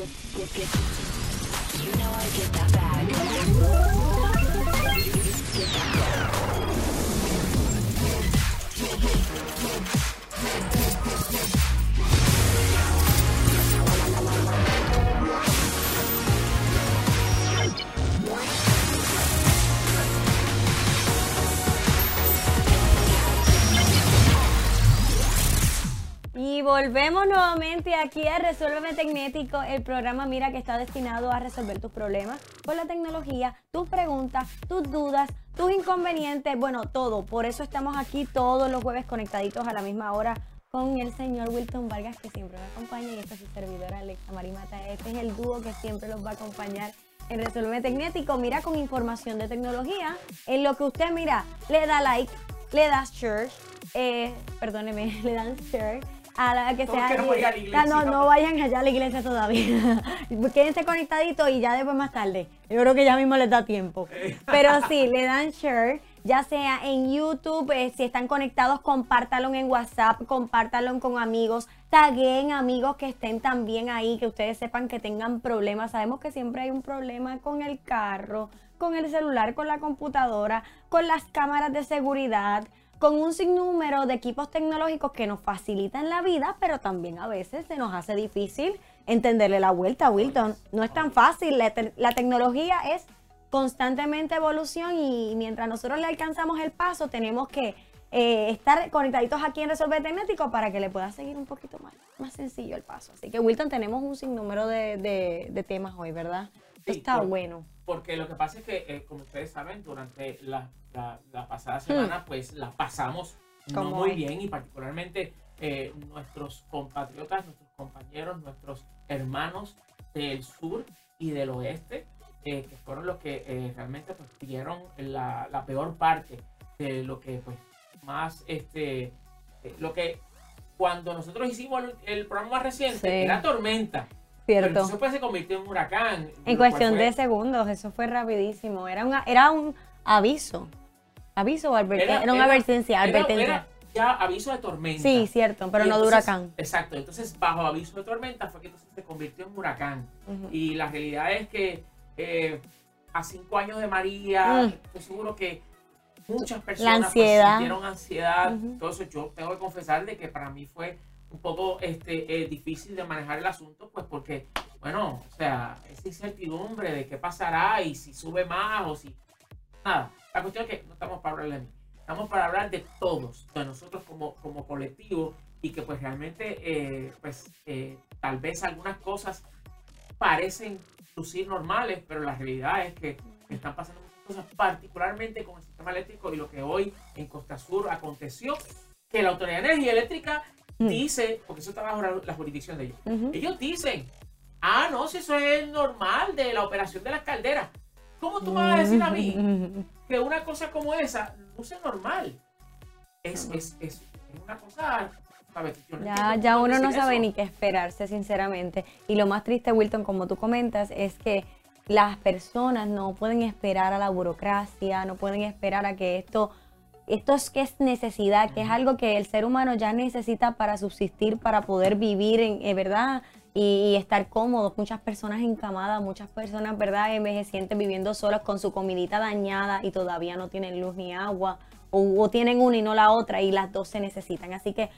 You know I get that. Y volvemos nuevamente aquí a Resuélveme Tecnético, el programa Mira que está destinado a resolver tus problemas con la tecnología, tus preguntas, tus dudas, tus inconvenientes, bueno, todo. Por eso estamos aquí todos los jueves conectaditos a la misma hora con el señor Wilton Vargas que siempre me acompaña y esta es su servidora Alexa Marimata. Este es el dúo que siempre los va a acompañar en Resuélveme Tecnético. Mira con información de tecnología, en lo que usted mira, le da like, le da share, eh, perdóneme, le dan share a la que Todos sea. queremos ir a la iglesia, no, no vayan allá a la iglesia todavía. Quédense conectaditos y ya después más tarde. Yo creo que ya mismo les da tiempo. Pero sí, le dan share, ya sea en YouTube, eh, si están conectados, compártalo en WhatsApp, compártalo con amigos, taguen amigos que estén también ahí, que ustedes sepan que tengan problemas. Sabemos que siempre hay un problema con el carro, con el celular, con la computadora, con las cámaras de seguridad con un sinnúmero de equipos tecnológicos que nos facilitan la vida, pero también a veces se nos hace difícil entenderle la vuelta Wilton. No es tan fácil, la, te- la tecnología es constantemente evolución y mientras nosotros le alcanzamos el paso, tenemos que eh, estar conectaditos aquí en Resolver Tecnético para que le pueda seguir un poquito más, más sencillo el paso. Así que Wilton, tenemos un sinnúmero de, de- de temas hoy, ¿verdad? Sí, Está por- bueno. Porque lo que pasa es que, eh, como ustedes saben, durante la, la- la Hmm. pasada semana, pues la pasamos no muy bien y particularmente eh, nuestros compatriotas, nuestros compañeros, nuestros hermanos del sur y del oeste, eh, que fueron los que realmente pues, tuvieron la, la peor parte de lo que pues más este lo que cuando nosotros hicimos el, el programa más reciente Sí. era tormenta Cierto. entonces pues se convirtió en un huracán En cuestión de segundos, eso fue rapidísimo. Era un, era un aviso. Aviso o advertencia. Era, una advertencia, era- advertencia. era ya aviso de tormenta. sí, cierto, pero Y no de entonces- huracán. Exacto, entonces bajo aviso de tormenta fue que entonces se convirtió en huracán. Y la realidad es que eh, a cinco años de María, Mm. estoy seguro que muchas personas pues, ansiedad. sintieron ansiedad. Ujú. Todo eso yo tengo que confesar de que para mí fue un poco este, eh, difícil de manejar el asunto, pues porque, bueno, o sea, esa incertidumbre de qué pasará y si sube más o si... Nada, la cuestión es que no estamos para hablar de mí, estamos para hablar de todos, de nosotros como, como colectivo y que pues realmente, eh, pues eh, tal vez algunas cosas parecen lucir normales, pero la realidad es que están pasando muchas cosas, particularmente con el sistema eléctrico y lo que hoy en Costa Sur aconteció, que la Autoridad de Energía Eléctrica Mm. dice, porque eso está bajo la, la jurisdicción de ellos, ellos dicen, ah, no, si eso es normal de la operación de las calderas. ¿Cómo tú me vas a decir a mí que una cosa como esa luce normal? Es, es, es, es una cosa, no Ya, ya uno no sabe eso. ni qué esperarse, sinceramente. Y lo más triste, Wilton, como tú comentas, es que las personas no pueden esperar a la burocracia, no pueden esperar a que esto, esto es que es necesidad, que es algo que el ser humano ya necesita para subsistir, para poder vivir, en, eh, ¿verdad? Y, y estar cómodos. Muchas personas encamadas, muchas personas, ¿verdad? Envejecientes viviendo solas con su comidita dañada y todavía no tienen luz ni agua. O, o tienen una y no la otra y las dos se necesitan. Así que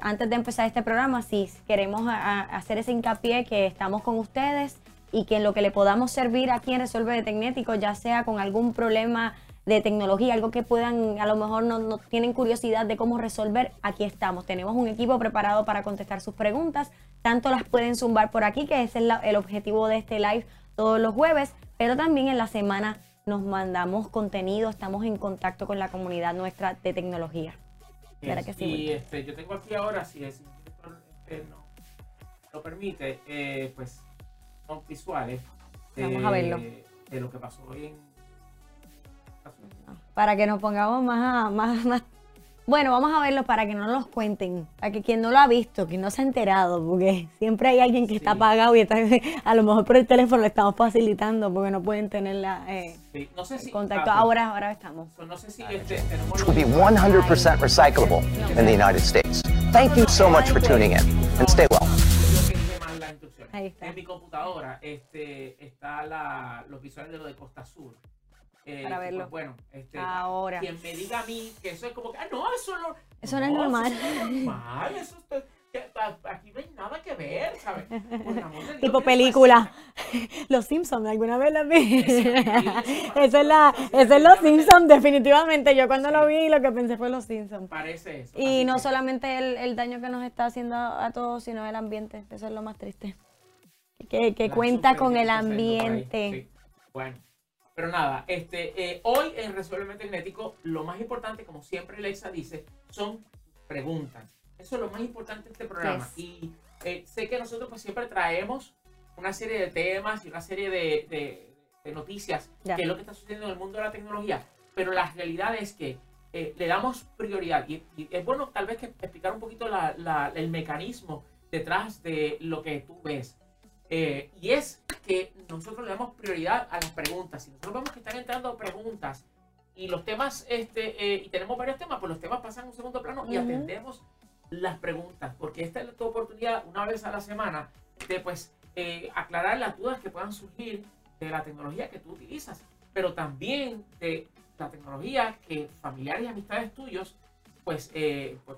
antes de empezar este programa, sí queremos a- a- hacer ese hincapié que estamos con ustedes y que en lo que le podamos servir aquí en Resuelve de Tecnético, ya sea con algún problema de tecnología, algo que puedan, a lo mejor no, no tienen curiosidad de cómo resolver, aquí estamos. Tenemos un equipo preparado para contestar sus preguntas. Tanto las pueden zumbar por aquí, que ese es la- el objetivo de este live todos los jueves, pero también en la semana nos mandamos contenido, estamos en contacto con la comunidad nuestra de tecnología. ¿Verdad que sí, Y este, yo tengo aquí ahora, si el director este, no lo permite, eh, pues son visuales de, Vamos a verlo. de lo que pasó hoy en para que nos pongamos más, más, más. Bueno, vamos a verlo para que no los cuenten, para que quien no lo ha visto, quien no se ha enterado, porque siempre hay alguien que está Sí. apagado y está, a lo mejor por el teléfono le estamos facilitando porque no pueden tener la, eh, Sí, no sé si contacto. ah, Ahora, ahora estamos. so, no sé si este, tenemos which will be 100% recyclable in the United States. Thank you so much for tuning in, and stay well. Ahí está. En mi computadora este, está la, los visuales de lo de Costa Sur. Eh, Para verlo. pues, bueno, este, Ahora. quien me diga a mí que eso es como que, ah, no, eso no, Eso no es normal. Eso es normal, eso está- a- aquí no hay nada que ver, ¿sabes? Dios, Tipo ¿qué película. Los Simpsons, ¿alguna vez la vi? Eso, Eso es la, eso es Los Simpsons, definitivamente. Yo cuando lo vi lo que pensé fue Los Simpsons. Parece eso. Y no que- solamente el, el daño que nos está haciendo a todos, sino el ambiente. Eso es lo más triste. Que, que cuenta con el ambiente. sí. Bueno, pero nada, este, eh, hoy en Resuelve Tecnético, lo más importante, como siempre Lexa dice, son preguntas. Eso es lo más importante de este programa. Yes. Y eh, sé que nosotros pues siempre traemos una serie de temas y una serie de, de- de noticias, Ya. que es lo que está sucediendo en el mundo de la tecnología, pero la realidad es que eh, le damos prioridad y, y es bueno tal vez que explicar un poquito la- la- el mecanismo detrás de lo que tú ves. Eh, y es que nosotros le damos prioridad a las preguntas. Si nosotros vemos que están entrando preguntas y los temas, este, eh, y tenemos varios temas, pues los temas pasan a un segundo plano y Ujú. atendemos las preguntas, porque esta es tu oportunidad una vez a la semana de pues eh, aclarar las dudas que puedan surgir de la tecnología que tú utilizas, pero también de la tecnología que familiares y amistades tuyos, pues, eh, pues,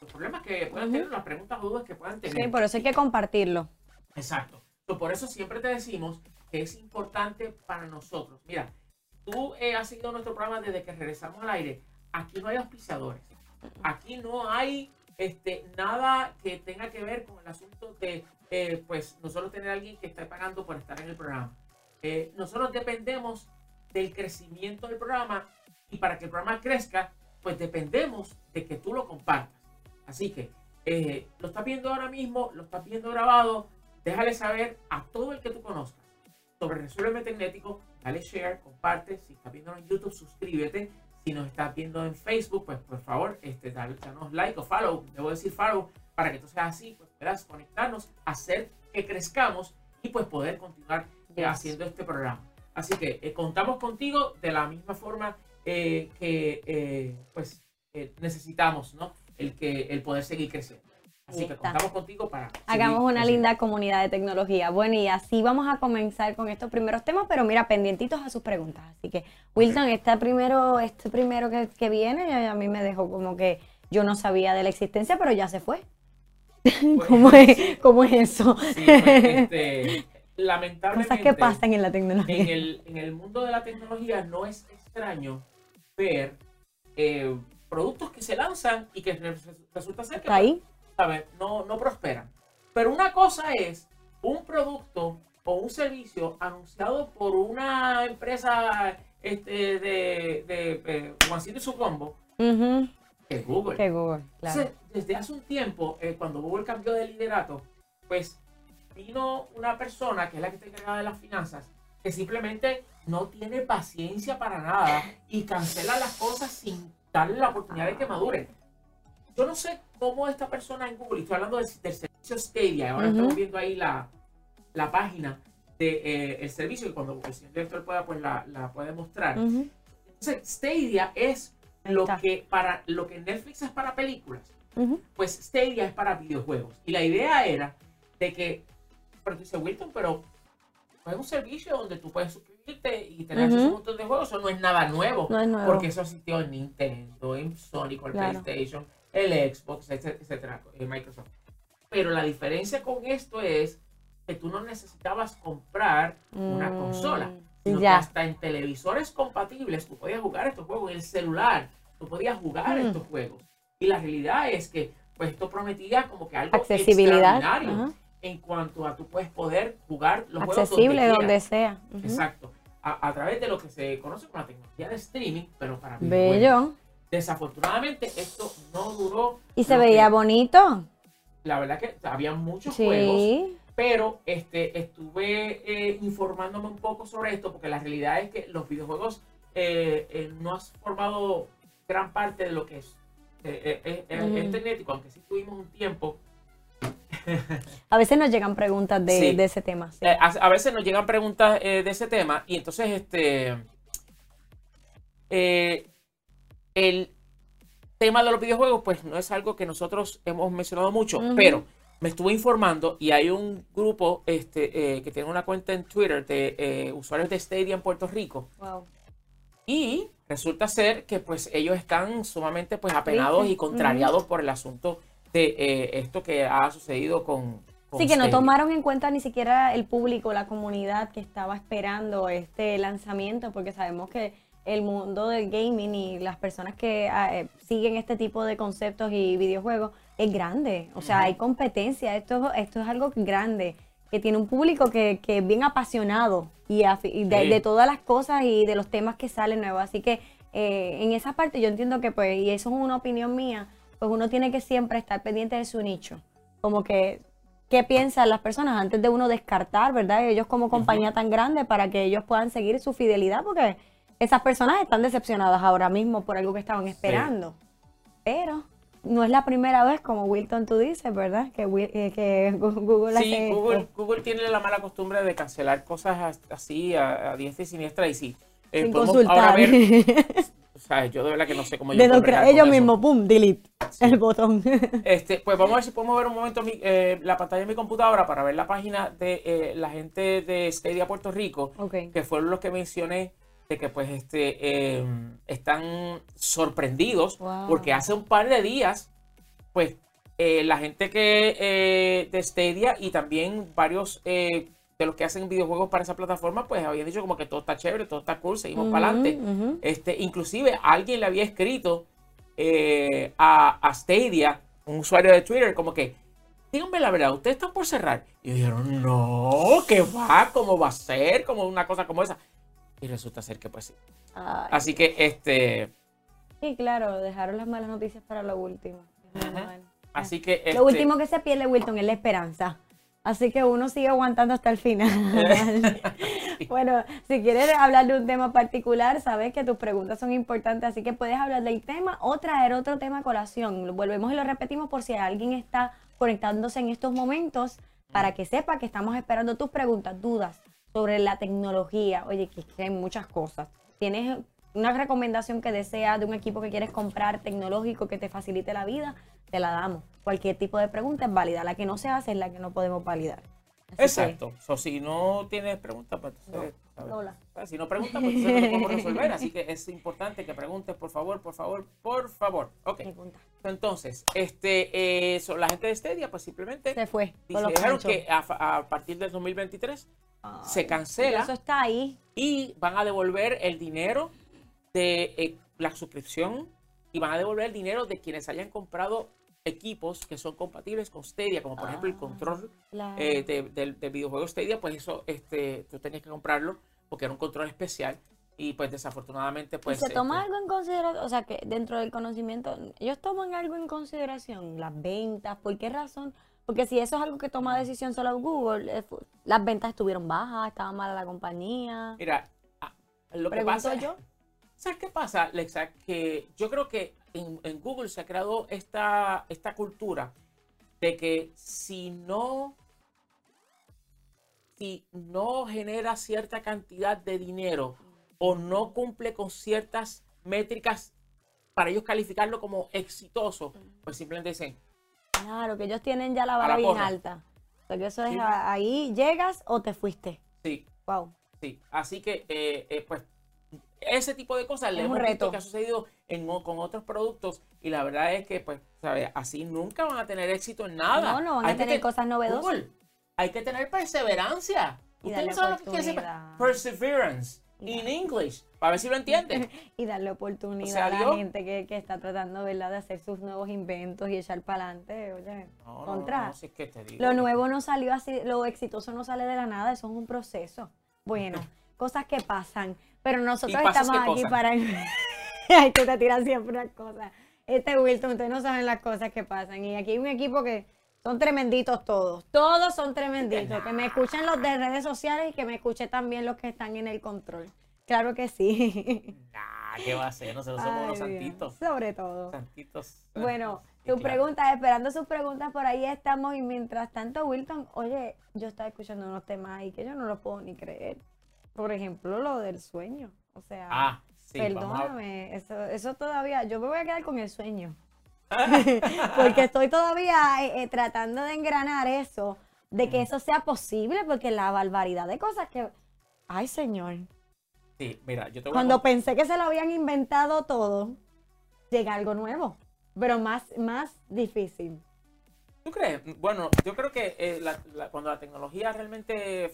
los problemas que puedan Ujú. tener, las preguntas o dudas que puedan tener. Sí, por eso hay que compartirlo. Exacto. Por eso siempre te decimos que es importante para nosotros. Mira, tú eh, has seguido nuestro programa desde que regresamos al aire. Aquí no hay auspiciadores. Aquí no hay este, nada que tenga que ver con el asunto de, eh, pues, nosotros tener a alguien que esté pagando por estar en el programa. Eh, nosotros dependemos del crecimiento del programa y para que el programa crezca, pues dependemos de que tú lo compartas. Así que eh, lo estás viendo ahora mismo, lo estás viendo grabado, déjale saber a todo el que tú conozcas sobre Resuelve Tecnético, dale share, comparte, si estás viendo en YouTube, suscríbete, si nos estás viendo en Facebook, pues por favor, este, dale, danos like o follow, debo decir follow, para que tú seas así, pues puedas conectarnos, hacer que crezcamos y pues poder continuar eh, Yes. haciendo este programa. Así que eh, contamos contigo de la misma forma eh, que eh, pues necesitamos, ¿no? El que el poder seguir creciendo. Así que contamos contigo para Hagamos una linda comunidad de tecnología. Bueno, y así vamos a comenzar con estos primeros temas, pero mira, pendientitos a sus preguntas. Así que, Wilson, este primero, este primero que, que viene, a mí me dejó como que yo no sabía de la existencia, pero ya se fue. Pues, ¿Cómo es, cómo es eso? sí, pues, este, lamentablemente Cosas que pasan en la tecnología. en el, en el mundo de la tecnología no es extraño ver eh, productos que se lanzan y que res- resulta ser que ahí. ¿Sabes? No, no prosperan. Pero una cosa es un producto o un servicio anunciado por una empresa este, de, de eh, Juancito y su combo, Ujú, que es Google. Que Google, claro. Entonces, desde hace un tiempo, eh, cuando Google cambió de liderato, pues vino una persona que es la que está encargada de las finanzas, que simplemente no tiene paciencia para nada y cancela las cosas sin darle la oportunidad de que maduren. Yo no sé cómo esta persona en Google, estoy hablando del, del servicio Stadia, ahora Ujú. estamos viendo ahí la, la página del el servicio, y cuando el señor director pueda, pues la, la puede mostrar. Ujú, Entonces, Stadia es lo que, para, lo que Netflix es para películas ujú. pues Stadia es para videojuegos. Y la idea era de que, pero tú dices, Wilton, pero es un servicio donde tú puedes suscribirte y tener acceso a un montón de juegos. Eso no es nada nuevo. No es nuevo. Porque eso asistió en Nintendo, en Sony, con Claro. PlayStation, el Xbox, etc- etcétera, en Microsoft. Pero la diferencia con esto es que tú no necesitabas comprar una Mm, consola. Sino que Ya. hasta en televisores compatibles tú podías jugar estos juegos, en el celular tú podías jugar Mm. estos juegos. Y la realidad es que pues esto prometía como que algo Accesibilidad. extraordinario ajá. en cuanto a tú puedes poder jugar los juegos Accesible donde, donde quieras. sea. Ujú. Exacto. A, a través de lo que se conoce como la tecnología de streaming, pero para videojuegos. Bello. Desafortunadamente esto no duró. Y se veía que- bonito. La verdad que había muchos juegos Sí. pero este, estuve eh, informándome un poco sobre esto porque la realidad es que los videojuegos eh, eh, no has formado gran parte de lo que es eh, Ujú. es tecnético, aunque sí tuvimos un tiempo. A veces nos llegan preguntas de, Sí. de ese tema. sí. A, a veces nos llegan preguntas de ese tema y entonces este el tema de los videojuegos pues no es algo que nosotros hemos mencionado mucho, pero me estuve informando y hay un grupo este, eh, que tiene una cuenta en Twitter de eh, usuarios de Stadia en Puerto Rico. Wow. Y resulta ser que pues ellos están sumamente pues apenados y contrariados por el asunto de eh, esto que ha sucedido con... Sí, que no tomaron en cuenta ni siquiera el público, la comunidad que estaba esperando este lanzamiento, porque sabemos que el mundo del gaming y las personas que ah, eh, siguen este tipo de conceptos y videojuegos es grande. O sea, hay competencia, esto, esto es algo grande, que tiene un público que, que es bien apasionado y, afi- y de, Sí. de todas las cosas y de los temas que salen nuevos. Así que eh, en esa parte yo entiendo que, pues, y eso es una opinión mía, pues uno tiene que siempre estar pendiente de su nicho. Como que qué piensan las personas antes de uno descartar, ¿verdad? Ellos como compañía tan grande para que ellos puedan seguir su fidelidad, porque esas personas están decepcionadas ahora mismo por algo que estaban esperando. Pero no es la primera vez, como Wilton tú dices, ¿verdad? Que, eh, que Google Sí, hace Google, esto. Google tiene la mala costumbre de cancelar cosas as- así a, a diestra y siniestra y sí. eh, sin consultar. ahora ver, o sea, yo de verdad que no sé cómo yo De ellos mismos, pum, delete Sí. el botón. Este, pues vamos a ver si podemos ver un momento mi- eh, la pantalla de mi computadora para ver la página de eh, la gente de Stadia Puerto Rico, que fueron los que mencioné de que pues este eh, están sorprendidos Wow. porque hace un par de días pues eh, la gente que eh, de Stadia y también varios eh, de los que hacen videojuegos para esa plataforma pues habían dicho como que todo está chévere, todo está cool, seguimos para adelante. ujú. Este, inclusive alguien le había escrito a, a Stadia, un usuario de Twitter, como que, díganme la verdad, ustedes están por cerrar. Y dijeron, no, que va, cómo va a ser, como una cosa como esa. Y resulta ser que pues sí. Ay, Así que, este, sí, claro, dejaron las malas noticias para lo último. Así que, este, Lo último que se pierde, Wilton, es la esperanza. Así que uno sigue aguantando hasta el final. bueno, si quieres hablar de un tema particular, sabes que tus preguntas son importantes, así que puedes hablar del tema o traer otro tema a colación. Volvemos y lo repetimos por si alguien está conectándose en estos momentos para que sepa que estamos esperando tus preguntas, dudas sobre la tecnología. Oye, que hay muchas cosas. Tienes una recomendación que deseas de un equipo que quieres comprar tecnológico que te facilite la vida, te la damos. Cualquier tipo de pregunta es válida. La que no se hace es la que no podemos validar. Así que, Exacto. So, si no tienes preguntas, pues entonces. Lola. Si no preguntas, pues no lo podemos resolver. Así que es importante que preguntes, por favor, por favor, por favor. Ok. pregunta. Entonces, este, eh, so, la gente de Stadia, pues simplemente Se fue. panchos. que a, a partir del 2023 Ay, se cancela. Eso está ahí. y van a devolver el dinero de eh, la suscripción y van a devolver el dinero de quienes hayan comprado equipos que son compatibles con Stadia, como por ejemplo el Ah. control eh, de- del, del videojuego Stadia, pues eso este, tú tenías que comprarlo porque era un control especial y pues desafortunadamente ¿Y pues... se toma este, algo en consideración? O sea, que dentro del conocimiento, ellos toman algo en consideración, las ventas, ¿por qué razón? Porque si eso es algo que toma decisión solo Google, eh, las ventas estuvieron bajas, estaba mala la compañía. Mira, ah, lo que pasa yo. ¿Sabes qué pasa, Lexa? Que yo creo que en, en Google se ha creado esta, esta cultura de que si no, si no genera cierta cantidad de dinero o no cumple con ciertas métricas para ellos calificarlo como exitoso, pues simplemente dicen, Claro, que ellos tienen ya la vara bien porra. alta. Porque eso es Sí. a- ahí llegas o te fuiste. sí, Wow. sí. Así que, eh, eh, pues, ese tipo de cosas le hemos visto reto. que ha sucedido en, con otros productos y la verdad es que, pues, ¿sabes? Así nunca van a tener éxito en nada. No, no van a Hay que tener te- cosas novedosas. Google, hay que tener perseverancia. Ustedes no saben lo que quiere decir perseverance darle- English, para ver si lo entienden. Y darle oportunidad O sea, a la gente que, que está tratando, ¿verdad?, de hacer sus nuevos inventos y echar para adelante. Oye, No, no, contra. no, si es que te digo. Lo nuevo no salió así, lo exitoso no sale de la nada, eso es un proceso. Bueno, cosas que pasan, pero nosotros ¿Y pasas estamos aquí cosas? para... Ay, tú te tiras siempre unas cosas. Este Wilton, ustedes no saben las cosas que pasan. Y aquí hay un equipo que son tremenditos todos. Todos son tremenditos. Que me escuchen los de redes sociales y que me escuchen también los que están en el control. Claro que sí. Nah, ¿qué va a ser? Nosotros somos Ay, Dios, santitos. Sobre todo. Santitos. Bueno, tu claro. pregunta, esperando sus preguntas, por ahí estamos. Y mientras tanto, Wilton, oye, yo estaba escuchando unos temas ahí que yo no los puedo ni creer. Por ejemplo, lo del sueño. O sea, Ah, sí, a- perdóname, eso, eso todavía, yo me voy a quedar con el sueño. porque estoy todavía eh, eh, tratando de engranar eso, de que eso sea posible, porque la barbaridad de cosas que... Ay, señor. Sí, mira, yo te voy a Cuando pensé que se lo habían inventado todo, llega algo nuevo, pero más, más difícil. ¿Tú crees? Bueno, yo creo que eh, la- la- cuando la tecnología realmente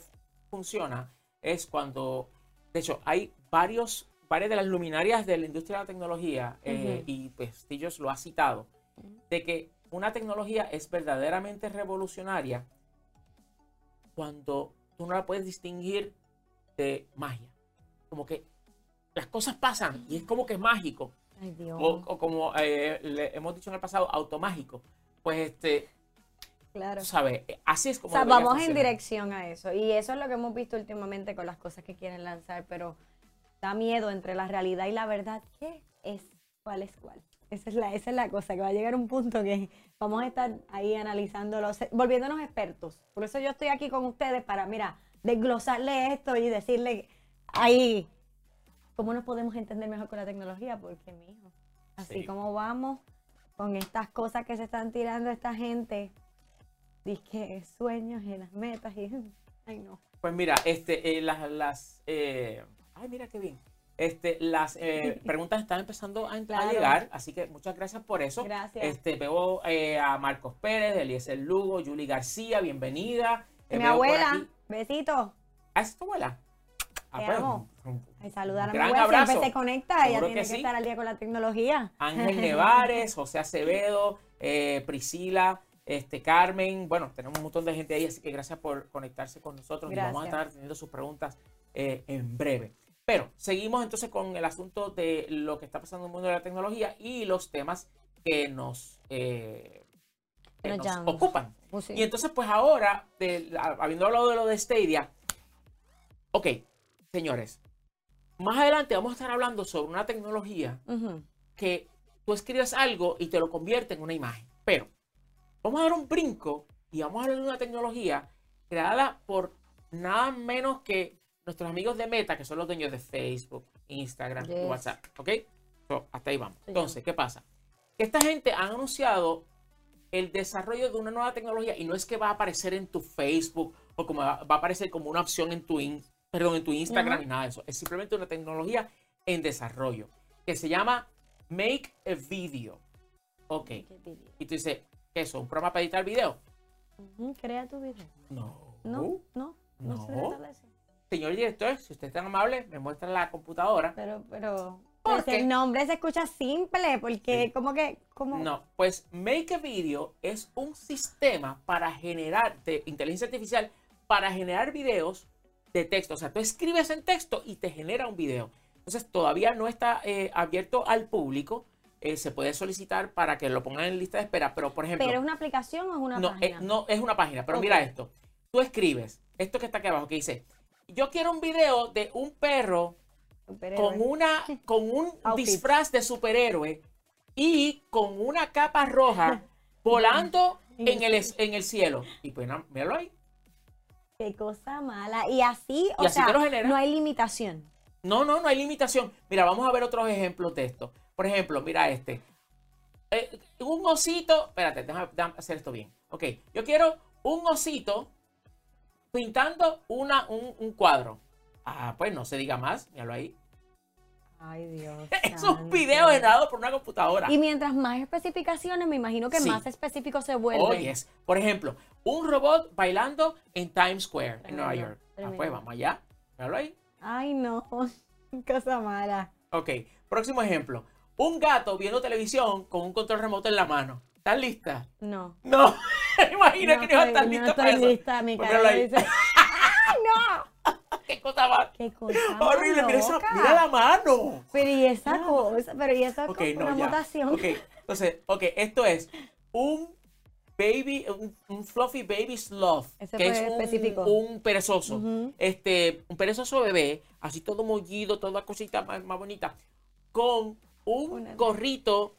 funciona es cuando, de hecho, hay varios, varias de las luminarias de la industria de la tecnología, eh, Ujú. y pues Stillos lo ha citado, de que una tecnología es verdaderamente revolucionaria cuando tú no la puedes distinguir de magia. Como que las cosas pasan y es como que es mágico. Ay, Dios. O, o como eh, le hemos dicho en el pasado, automágico. Pues este, claro. sabes, eh, así es O como. sea, debería vamos en dirección a eso. Y eso es lo que hemos visto últimamente con las cosas que quieren lanzar, pero da miedo entre la realidad y la verdad. ¿Qué es? ¿Cuál es cuál? Esa es la, esa es la cosa, que va a llegar un punto que vamos a estar ahí analizándolo, volviéndonos expertos. Por eso yo estoy aquí con ustedes para, mira, desglosarle esto y decirle ahí cómo nos podemos entender mejor con la tecnología, porque, mijo, así Sí. como vamos con estas cosas que se están tirando esta gente, que sueños y las metas y ay no. Pues mira, este, eh, las, las eh, ay, mira qué bien. Este, las eh, preguntas están empezando a, a Claro. llegar, así que muchas gracias por eso. Gracias. Este, veo a Marcos Pérez, Eliezer Lugo, Julie García, bienvenida. Mi abuela, besito. ¿Ah, es tu abuela? Ah, Te pues, amo. un- Ay, saludar a mi abuela, abrazo. siempre se conecta, ella tiene que que, sí. estar al día con la tecnología. Ángel Nevares, José Acevedo, Priscila, este, Carmen. Bueno, tenemos un montón de gente ahí, así que gracias por conectarse con nosotros y vamos a Gracias. estar teniendo sus preguntas eh, en breve. Pero seguimos entonces con el asunto de lo que está pasando en el mundo de la tecnología y los temas que nos, eh, que Nos ocupan. Pues sí. Y entonces, pues ahora, de- habiendo hablado de lo de Stadia, ok, señores, más adelante vamos a estar hablando sobre una tecnología Ujú. que tú escribes algo y te lo convierte en una imagen. Pero vamos a dar un brinco y vamos a hablar de una tecnología creada por nada menos que nuestros amigos de Meta, que son los dueños de Facebook, Instagram Yes. WhatsApp. ¿Ok? So, hasta ahí vamos. Sí, Entonces, ¿qué pasa? Que esta gente ha anunciado el desarrollo de una nueva tecnología y no es que va a aparecer en tu Facebook o como va, va a aparecer como una opción en tu, in- perdón, en tu Instagram ni nada de eso. Es simplemente una tecnología en desarrollo que se llama Make a Video. Ok. Y tú dices, ¿qué es eso? ¿Un programa para editar video? Crea tu video. No. No, no, no, se trata de eso. Señor director, si usted es tan amable, me muestra la computadora. Pero, pero, ¿Por pues el nombre se escucha simple, porque Sí. como que, como, No, pues Make a Video es un sistema para generar, de inteligencia artificial, para generar videos de texto. O sea, tú escribes en texto y te genera un video. Entonces, todavía no está eh, abierto al público. Eh, se puede solicitar para que lo pongan en lista de espera. Pero, por ejemplo, pero es una aplicación o es una no, página. eh, no es una página. Pero mira esto. Tú escribes esto que está aquí abajo, que dice, yo quiero un video de un perro con una con un disfraz de superhéroe y con una capa roja volando en el en el cielo y pues na- míralo ahí Qué cosa mala. Y así, o Y así sea, no hay limitación. no no no hay limitación mira vamos a ver otros ejemplos de esto por ejemplo mira este Eh, un osito espérate déjame, déjame hacer esto bien ok yo quiero un osito pintando una un, un cuadro ah pues no se diga más míralo ahí Ay, Dios. es un video generado por una computadora Y mientras más especificaciones, me imagino que Sí. más específico se vuelve. Oh, yes. Por ejemplo, un robot bailando en Times Square, en Nueva Tremendo, York. Ah, pues vamos allá. Míralo ahí. Ay, no. Cosa mala. Ok, próximo ejemplo. Un gato viendo televisión con un control remoto en la mano. ¿Estás lista? No. No, imagino que no iba a estar no lista estoy para eso. lista. Mi Pues cara dice, ¡ay, no! ¿Qué cosa más? ¡Qué cosa Horrible, mira, esa- mira la mano. Pero y esa No. cosa, pero y esa Ok, cosa, no, una ya. mutación. Ok, entonces, ok, esto es un baby, un, un fluffy baby sloth, Ese que es un, específico. un perezoso. Ujú. Este, un perezoso bebé, así todo mollido, toda cosita más, más bonita, con un gorrito,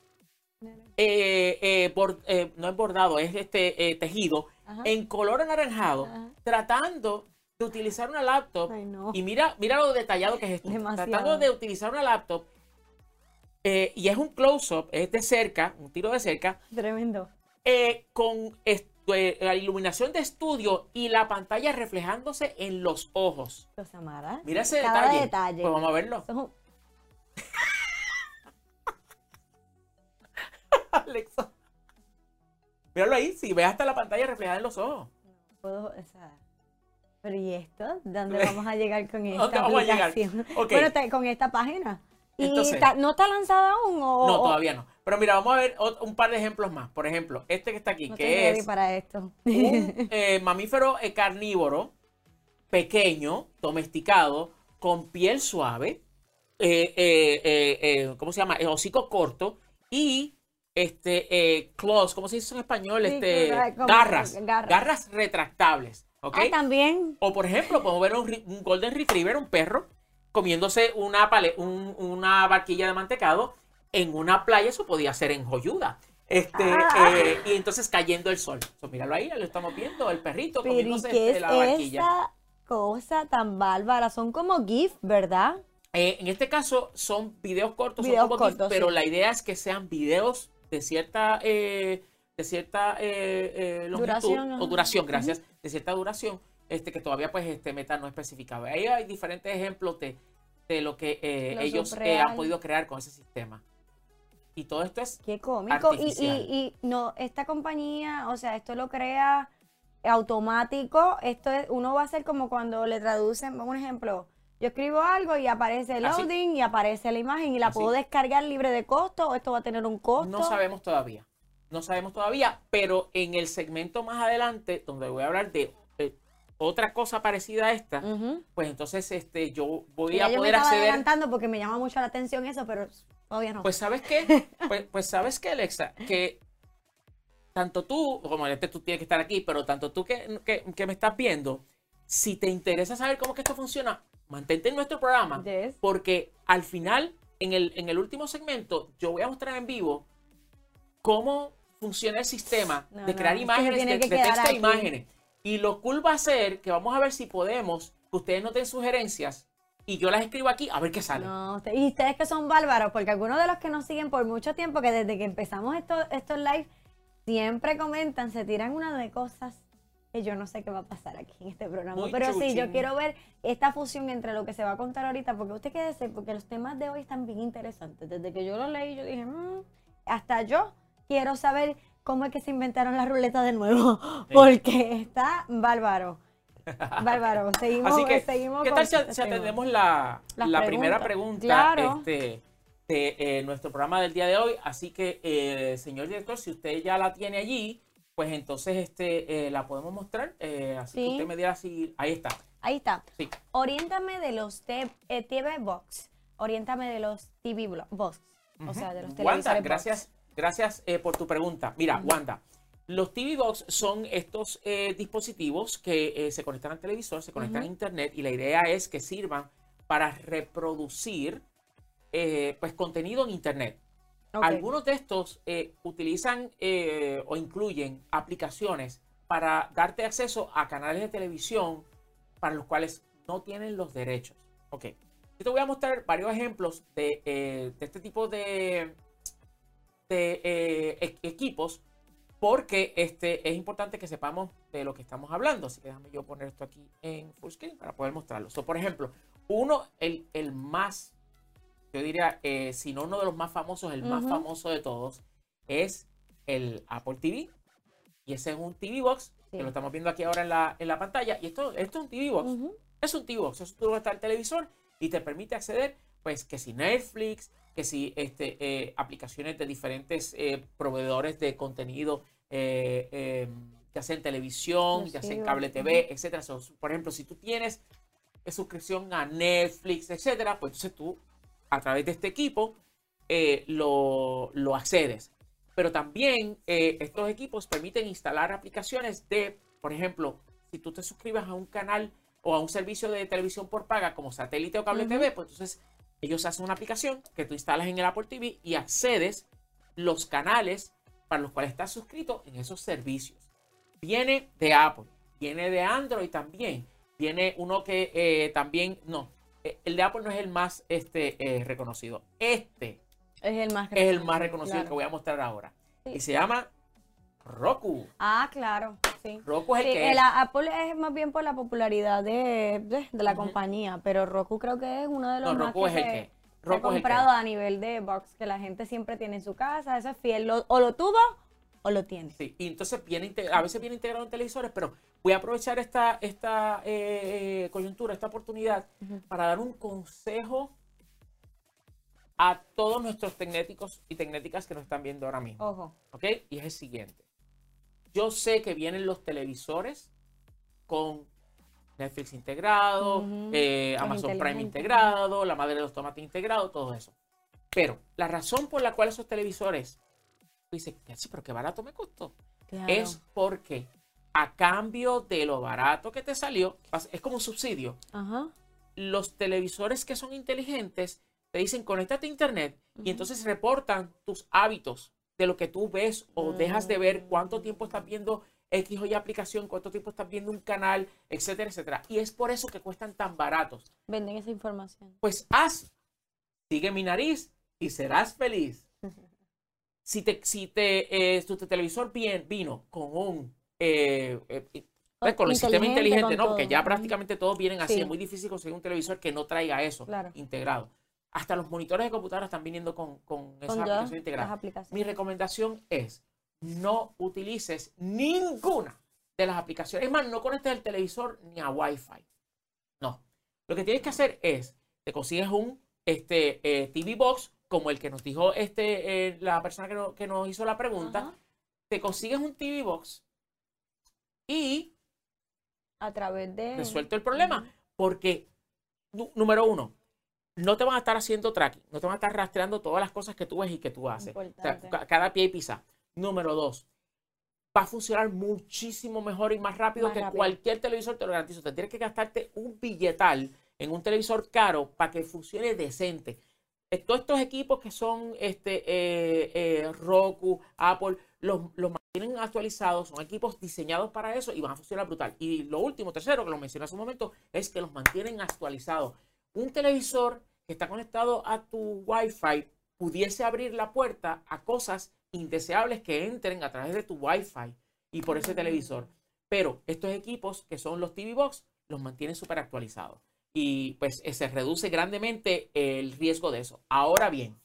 eh, eh, eh, no es bordado, es este tejido, Ajá. en color anaranjado, Ajá. tratando de utilizar una laptop Ay, no. y mira, mira lo detallado que es esto. Demasiado. Tratando de utilizar una laptop y es un close-up, es de cerca, un tiro de cerca, Tremendo. con la iluminación de estudio y la pantalla reflejándose en los ojos. Mala. Mira ese Cada detalle. detalle. Pues vamos a verlo. Eso Alexa. Míralo ahí, si ves hasta la pantalla reflejada en los ojos. puedo, o sea, pero ¿y esto? ¿Dónde vamos a llegar con esta ¿Dónde vamos a llegar? aplicación? Bueno, te- con esta página. ¿Y Entonces- ta- no está lanzada aún? O, No, todavía no. Pero mira, vamos a ver un par de ejemplos más. Por ejemplo, este que está aquí, No que es para esto. un eh, mamífero eh, carnívoro, pequeño, domesticado, con piel suave, eh, eh, ¿cómo se llama? Eh, hocico corto y este eh, claws, ¿cómo se dice en español? Sí, este, garras, garras. garras retractables, ¿ok? Ah, también. O por ejemplo, podemos ver un, un golden retriever, un perro, comiéndose una, pale- un- una barquilla de mantecado en una playa, eso podía ser en Joyuda. Este, Ah. eh, y entonces cayendo el sol. So, míralo ahí, lo estamos viendo, el perrito Pero ¿y comiéndose qué es la barquilla. esa cosa tan bárbara? Son como GIF, ¿verdad? Eh, en este caso son videos cortos, son Videos GIF, cortos, pero sí. la idea es que sean videos de cierta, eh, de cierta eh, eh, longitud Duración, o duración, gracias, de cierta duración, este que todavía pues este Meta no especificaba. Ahí hay diferentes ejemplos de, de lo que Lo ellos han podido crear con ese sistema. Y todo esto es Qué cómico. Y, y no, esta compañía, o sea, esto lo crea automático. Esto es, uno va a ser como cuando le traducen, un ejemplo, yo escribo algo y aparece el Así. loading y aparece la imagen y la Así. puedo descargar libre de costo o esto va a tener un costo. No sabemos todavía. No sabemos todavía, pero en el segmento más adelante, donde voy a hablar de eh, otra cosa parecida a esta, pues entonces este, yo voy Ya a yo me poder estaba acceder. adelantando porque me llama mucho la atención eso, pero todavía no. Pues sabes qué, pues, pues sabes qué, Alexa, que tanto tú, como este tú tienes que estar aquí, pero tanto tú que, que, que me estás viendo, si te interesa saber cómo es que esto funciona, mantente en nuestro programa, Yes. porque al final, en el, en el último segmento, yo voy a mostrar en vivo cómo funciona el sistema No, de crear imágenes, de, que de texto a imágenes. Y lo cool va a ser que vamos a ver si podemos, que ustedes nos den sugerencias y yo las escribo aquí a ver qué sale. No, y ustedes que son bárbaros, porque algunos de los que nos siguen por mucho tiempo, que desde que empezamos estos, estos live, siempre comentan, se tiran una de cosas que yo no sé qué va a pasar aquí en este programa. Muy Pero sí, yo quiero ver esta fusión entre lo que se va a contar ahorita, porque usted quédese, porque los temas de hoy están bien interesantes. Desde que yo lo leí, yo dije, "Mm", hasta yo quiero saber cómo es que se inventaron las ruletas de nuevo, porque está bárbaro. Bárbaro, seguimos, Así que, seguimos ¿qué tal si, este si atendemos la, la primera pregunta Claro. este, de eh, nuestro programa del día de hoy? Así que, eh, señor director, si usted ya la tiene allí, pues entonces este, eh, la podemos mostrar. Eh, así que Sí. usted me dirá si... Ahí está. Ahí está. Sí. Oriéntame de los te- eh, TV Box. Oriéntame de los TV Box. O sea, de los Wanda, televisores gracias, gracias eh, por tu pregunta. Mira, Wanda, los TV Box son estos dispositivos que se conectan al televisor, se conectan a internet y la idea es que sirvan para reproducir eh, pues contenido en internet. Ok. Algunos de estos eh, utilizan eh, o incluyen aplicaciones para darte acceso a canales de televisión para los cuales no tienen los derechos. Ok. Yo te voy a mostrar varios ejemplos de, eh, de este tipo de, de eh, e- equipos porque este, es importante que sepamos de lo que estamos hablando. Así que déjame yo poner esto aquí en full screen para poder mostrarlo. So, por ejemplo, uno, el, el más yo diría, eh, si no uno de los más famosos, el más famoso de todos, es el Apple TV. Y ese es un TV Box, Sí. que lo estamos viendo aquí ahora en la, en la pantalla. Y esto, esto es un TV Box. Es un TV Box. Eso tú lo está el televisor y te permite acceder, pues, que si Netflix, que si este, eh, aplicaciones de diferentes eh, proveedores de contenido, eh, eh, ya sea en televisión, ya sea en Exclusivo, cable TV, etcétera. So, por ejemplo, si tú tienes suscripción a Netflix, etcétera, pues entonces tú a través de este equipo eh, lo, lo accedes. Pero también eh, estos equipos permiten instalar aplicaciones de, por ejemplo, si tú te suscribes a un canal o a un servicio de televisión por paga como satélite o cable Ujú. TV, pues entonces ellos hacen una aplicación que tú instalas en el Apple TV y accedes los canales para los cuales estás suscrito en esos servicios. Viene de Apple, viene de Android también, viene uno que eh, también, no, el de Apple no es el más este, eh, reconocido. Este, Es el más es el reconocido, más reconocido claro. que voy a mostrar ahora. Sí. Y se llama Roku. Ah, claro, sí. Roku es el Sí, que el es. Apple es más bien por la popularidad de, de, de la compañía, pero Roku creo que es uno de los No, más Roku que es el se, que. se Roku es el que. comprado a nivel de box, que la gente siempre tiene en su casa, eso es fiel, lo- o lo tuvo o lo tiene. Sí, y entonces viene a veces viene integrado en televisores, pero voy a aprovechar esta, esta eh, eh, coyuntura, esta oportunidad, Ujú. para dar un consejo a todos nuestros tecnéticos y tecnéticas que nos están viendo ahora mismo. Ojo. ¿Ok? Y es el siguiente. Yo sé que vienen los televisores con Netflix integrado, Ujú, eh, los Amazon Prime integrado, la madre de los tomates integrado, todo eso. Pero la razón por la cual esos televisores, "Sí, pero qué barato me costó, Claro. es porque a cambio de lo barato que te salió, es como un subsidio. Ajá. Los televisores que son inteligentes te dicen conéctate a internet y entonces reportan tus hábitos de lo que tú ves o dejas de ver, cuánto tiempo estás viendo X o Y aplicación, cuánto tiempo estás viendo un canal, etcétera, etcétera. Y es por eso que cuestan tan baratos. Venden esa información. Pues haz, sigue mi nariz y serás feliz. Si te, si te, eh, tu televisor bien, vino con un eh, eh, con el sistema Inteligente, ¿no? Porque ya prácticamente todos vienen así. Sí. Es muy difícil conseguir un televisor que no traiga eso Claro. integrado. Hasta los monitores de computadora están viniendo con, con esa Con ya aplicación las integrada. Mi aplicaciones. recomendación es no utilices ninguna de las aplicaciones. Es más, no conectes el televisor ni a Wi-Fi. No. Lo que tienes que hacer es, te consigues un este, eh, TV Box, como el que nos dijo este, eh, la persona que, no- que nos hizo la pregunta. Ajá. Te consigues un TV Box y A través de... resuelto el problema. Porque, número uno, no te van a estar haciendo tracking, no te van a estar rastreando todas las cosas que tú ves y que tú haces. O sea, cada pie y pisa. Número dos, va a funcionar muchísimo mejor y más rápido Más que rápido. cualquier televisor, te lo garantizo. Te tienes que gastarte un billetal en un televisor caro para que funcione decente. Eh, Todos estos equipos que son este, eh, eh, Roku, Apple, los, los mantienen actualizados, son equipos diseñados para eso y van a funcionar brutal. Y lo último, tercero, que lo mencioné hace un momento, es que los mantienen actualizados. Un televisor que está conectado a tu Wi-Fi pudiese abrir la puerta a cosas indeseables que entren a través de tu Wi-Fi y por ese televisor. Pero estos equipos que son los TV Box los mantienen súper actualizados y pues eh, se reduce grandemente el riesgo de eso. Ahora bien,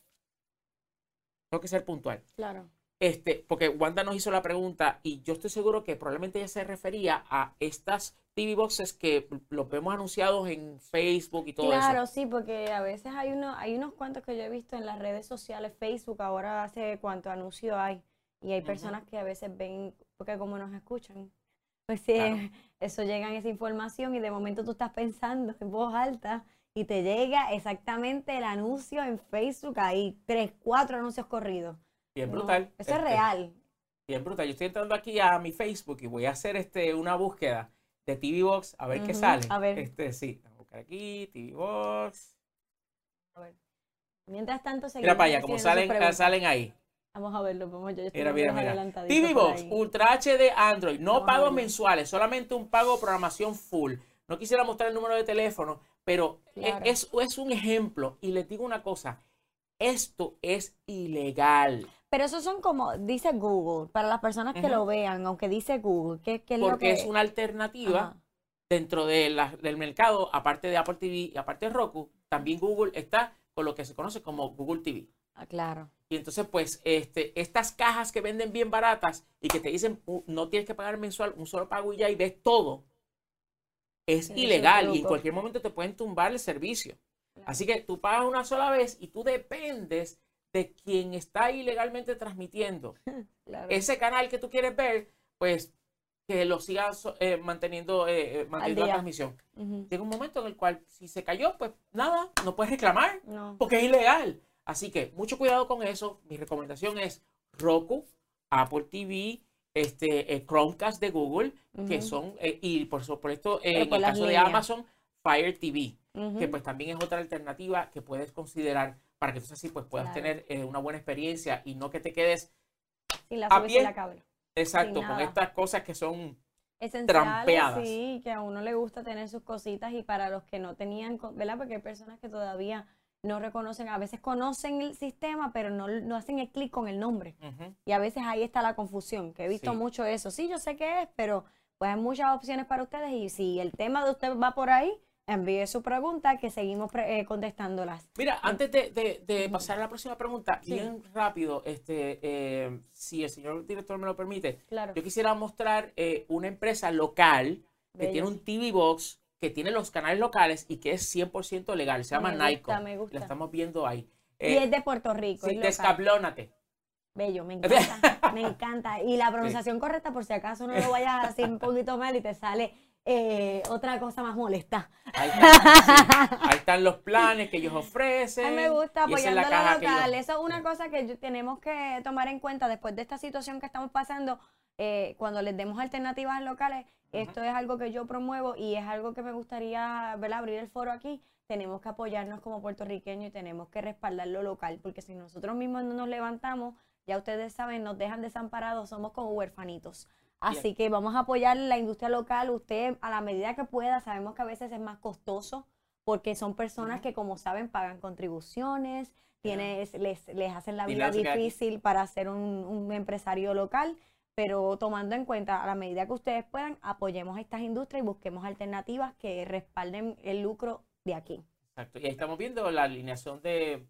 tengo que ser puntual. Claro. Este, porque Wanda nos hizo la pregunta y yo estoy seguro que probablemente ella se refería a estas TV boxes que los vemos anunciados en Facebook y todo Claro, eso. sí, porque a veces hay uno, hay unos cuantos que yo he visto en las redes sociales, Facebook, ahora hace cuánto anuncio hay. Y hay personas que a veces ven, porque como nos escuchan, pues sí, Claro. eso llega en esa información y de momento tú estás pensando en voz alta y te llega exactamente el anuncio en Facebook ahí, tres, cuatro anuncios corridos. Bien No, brutal. eso es Este, real. Bien brutal. Yo estoy entrando aquí a mi Facebook y voy a hacer este, una búsqueda de TV Box a ver qué sale. a ver. Este, sí, vamos a buscar aquí, TV Box. A ver. Mientras tanto, Mira seguimos para allá, como salen, salen ahí. Vamos a verlo, vamos yo. Mira, mira, mira. TV Box. Ultra HD Android, no Vamos pagos mensuales, solamente un pago de programación full. No quisiera mostrar el número de teléfono, pero e- Claro. es, es un ejemplo. Y les digo una cosa, esto es ilegal. Pero esos son como, dice Google, para las personas que lo vean, aunque dice Google, ¿qué, qué es lo Porque que es una alternativa Ajá. dentro de la- del mercado, aparte de Apple TV y aparte de Roku, también Google está con lo que se conoce como Google TV. Ah, claro. Y entonces, pues, este, estas cajas que venden bien baratas y que te dicen "Uh, no tienes que pagar mensual, un solo pago y ya, y ves todo, es ilegal y en cualquier momento te pueden tumbar el servicio. Claro. Así que tú pagas una sola vez y tú dependes de quien está ilegalmente transmitiendo claro. ese canal que tú quieres ver, pues que lo sigas eh, manteniendo, eh, eh, manteniendo la transmisión. Ujú. Llega un momento en el cual si se cayó, pues nada, no puedes reclamar No. porque es ilegal. Así que mucho cuidado con eso. Mi recomendación es Roku, Apple TV, este, eh, Chromecast de Google, que son, y por supuesto, en el caso de. Amazon, Fire TV, que pues también es otra alternativa que puedes considerar para que entonces así pues puedas Claro. tener eh, una buena experiencia y no que te quedes Sin la a pie. la cable. exacto con estas cosas que son Trampeadas. sí, que a uno le gusta tener sus cositas y para los que no tenían, ¿verdad? Porque hay personas que todavía no reconocen, a veces conocen el sistema, pero no, no hacen el clic con el nombre. Y a veces ahí está la confusión, que he visto Sí. mucho eso. Sí, yo sé qué es, pero pues hay muchas opciones para ustedes y si el tema de usted va por ahí, envíe su pregunta que seguimos pre- eh, contestándolas. Mira, antes de, de- de pasar a la próxima pregunta, Sí. bien rápido, este, eh, si el señor director me lo permite, Claro. yo quisiera mostrar eh, una empresa local que tiene un TV Box, que tiene los canales locales y que es 100% legal. Se llama gusta. La estamos viendo ahí. y Eh, es de Puerto Rico. sí, descablónate. Bello, me encanta, me encanta. Y la pronunciación correcta, por si acaso no lo vayas a decir un poquito mal y te sale eh, otra cosa más molesta. Ahí, está, sí. Ahí están los planes que ellos ofrecen. A mí me gusta es apoyando la lo caja que ellos- local. Eso es una cosa que tenemos que tomar en cuenta después de esta situación que estamos pasando. eh, cuando les demos alternativas locales, esto es algo que yo promuevo y es algo que me gustaría ¿verdad? abrir el foro aquí. Tenemos que apoyarnos como puertorriqueños y tenemos que respaldar lo local, porque si nosotros mismos no nos levantamos, ya ustedes saben, nos dejan desamparados, somos como huerfanitos. Así que vamos a apoyar la industria local. Usted, a la medida que pueda, sabemos que a veces es más costoso porque son personas que, como saben, pagan contribuciones, tienes, les, les hacen la vida aquí. difícil para ser un, un empresario local, pero tomando en cuenta, a la medida que ustedes puedan, apoyemos a estas industrias y busquemos alternativas que respalden el lucro de aquí. Exacto. Y ahí estamos viendo la alineación de,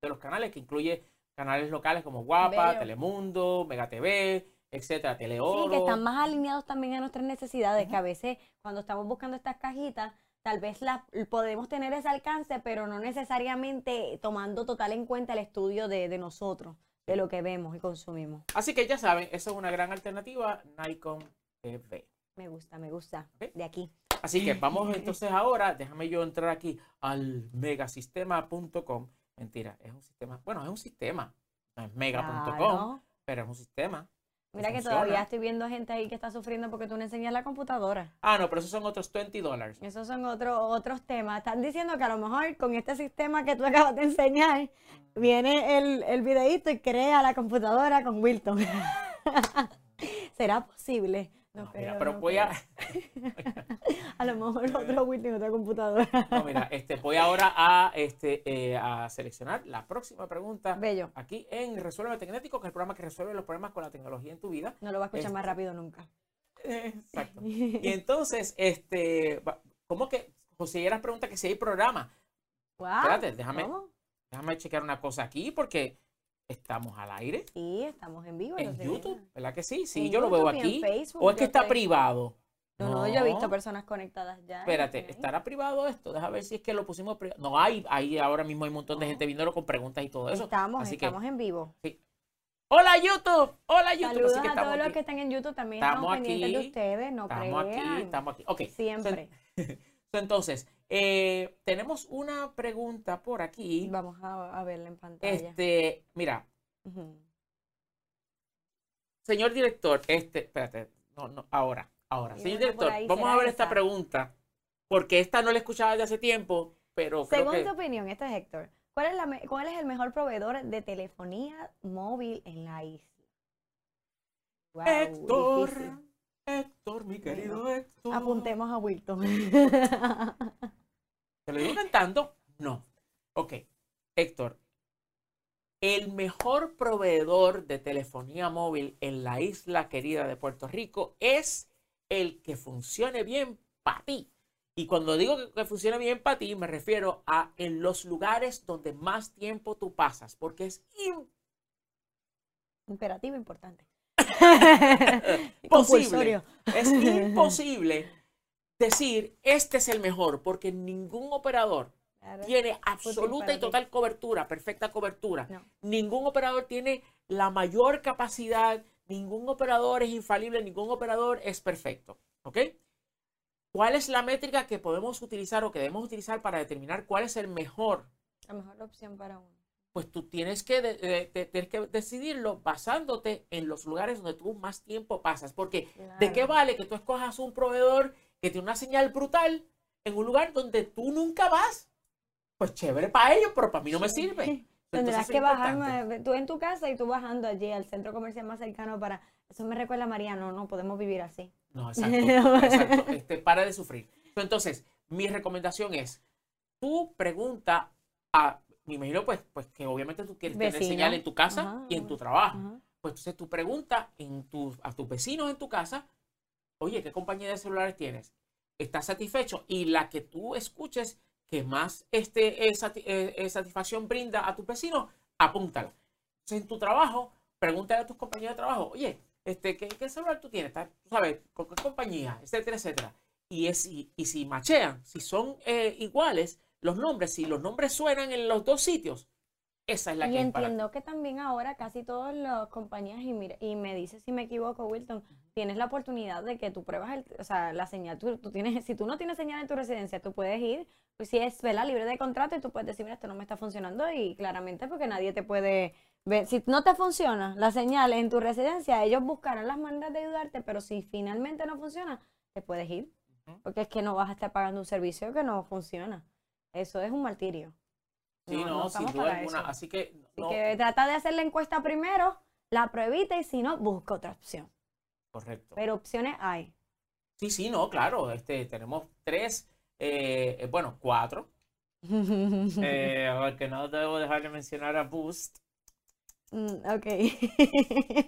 de los canales, que incluye canales locales como Guapa, Bello. Telemundo, Mega TV, etcétera, Teleoro. Sí, que están más alineados también a nuestras necesidades, que a veces cuando estamos buscando estas cajitas, tal vez las podemos tener ese alcance, pero no necesariamente tomando total en cuenta el estudio de, de nosotros, de lo que vemos y consumimos. Así que ya saben, esa es una gran alternativa, Nikon TV. Me gusta, me gusta. De aquí. Así que vamos entonces ahora, déjame yo entrar aquí al megasistema.com. Mentira, es un sistema, bueno, es un sistema, no es mega.com, Claro. pero es un sistema. Mira que funciona. todavía estoy viendo gente ahí que está sufriendo porque tú no enseñas la computadora. Ah, no, pero esos son otros 20 dólares. Esos son otros otros temas. Están diciendo que a lo mejor con este sistema que tú acabas de enseñar, viene el, el videíto y crea la computadora con Wilton. ¿Será posible? No, No, creo, mira, pero no voy a, creo. A lo mejor otro Wilton, otra computadora. no, mira, este, voy ahora a, este, eh, a seleccionar la próxima pregunta Bello. aquí en Resuelve Tecnético, que es el programa que resuelve los problemas con la tecnología en tu vida. No lo va a escuchar más Este. rápido nunca. Exacto. Y entonces, este, ¿cómo que, José, eras pregunta que si hay programa? Wow. Espérate, déjame- ¿Cómo? Déjame checar una cosa aquí porque estamos al aire Sí, estamos en vivo. en. YouTube, ¿verdad que sí? Sí, En yo lo veo aquí. Facebook, ¿O es que está privado? No, no, yo he visto personas conectadas ya. Espérate. ¿estará privado esto? Deja ver si es que lo pusimos privado. No, hay, ahí ahora mismo hay un montón de gente viéndolo con preguntas y todo eso. Estamos, Así que, estamos en vivo. ¡Hola YouTube! ¡Hola YouTube! Saludos Así que a todos los aquí. que están en YouTube. También Estamos estamos, pendientes de aquí, ustedes, no Estamos crean. aquí, estamos aquí. Ok. Siempre. Entonces, eh, tenemos una pregunta por aquí. Vamos a, a verla en pantalla. Este, mira, señor director, este, espérate, no, no, ahora, ahora. Señor director, vamos a ¿será ver esta pregunta, porque esta no la he escuchado desde hace tiempo, pero creo Según que... tu opinión, este es Héctor. ¿Cuál es, la ¿Cuál es el mejor proveedor de telefonía móvil en la isla? Wow, Héctor, difícil. Héctor, mi querido Héctor. Apuntemos a Wilton. ¿Te lo digo cantando? No. Ok, Héctor, el mejor proveedor de telefonía móvil en la isla querida de Puerto Rico es el que funcione bien para ti. Y cuando digo que, que funcione bien para ti, me refiero a en los lugares donde más tiempo tú pasas, porque es Imperativo importante. imposible, Compulsorio. es imposible decir este es el mejor, porque ningún operador Claro. tiene absoluta y total cobertura, perfecta cobertura. No. Ningún operador tiene la mayor capacidad, ningún operador es infalible, ningún operador es perfecto. ¿Ok? ¿Cuál es la métrica que podemos utilizar o que debemos utilizar para determinar cuál es el mejor? La mejor opción para uno. Pues tú tienes que, de- de- de- tienes que decidirlo basándote en los lugares donde tú más tiempo pasas. Porque ¿de qué vale que tú escojas un proveedor que tiene una señal brutal en un lugar donde tú nunca vas? Pues chévere para ellos, pero para mí no me sirve. Tendrás que bajar más- tú en tu casa y tú bajando allí al centro comercial más cercano para... Eso me recuerda a María, no, no podemos vivir así. No, exacto. exacto. Este, para de sufrir. Entonces, mi recomendación es, tú pregunta a, me imagino pues, pues que obviamente tú quieres tener señal en tu casa y en tu trabajo. Pues entonces tú preguntas en tu, a tus vecinos en tu casa, oye, ¿qué compañía de celulares tienes? ¿Estás satisfecho? Y la que tú escuches que más este, eh, eh, eh, satisfacción brinda a tus vecinos, apúntala. Entonces en tu trabajo, pregúntale a tus compañeros de trabajo, oye, este, ¿qué, qué celular tú tienes? ¿Tú sabes? ¿Con qué compañía? Etcétera, etcétera. Y, es, y, si machean, si son iguales los nombres, si los nombres suenan en los dos sitios, esa es la y que entiendo que también ahora casi todas las compañías, y, mire, y me dice si me equivoco, Wilton, tienes la oportunidad de que tú pruebas el, o sea, la señal. Tú, tienes, si tú no tienes señal en tu residencia, tú puedes ir, pues si es ¿verdad? libre de contrato, y tú puedes decir, mira, esto no me está funcionando, y claramente porque nadie te puede ver. Si no te funciona la señal en tu residencia, ellos buscarán las maneras de ayudarte, pero si finalmente no funciona, te puedes ir. Porque es que no vas a estar pagando un servicio que no funciona. Eso es un martirio. Sí, no, sin duda alguna. Así que. que trata de hacer la encuesta primero, la pruebita y si no, busca otra opción. Correcto. Pero opciones hay. Sí, sí, no, claro. Este, tenemos tres, eh, eh, bueno, cuatro. eh, porque no debo dejar de mencionar a Boost. Mm, ok.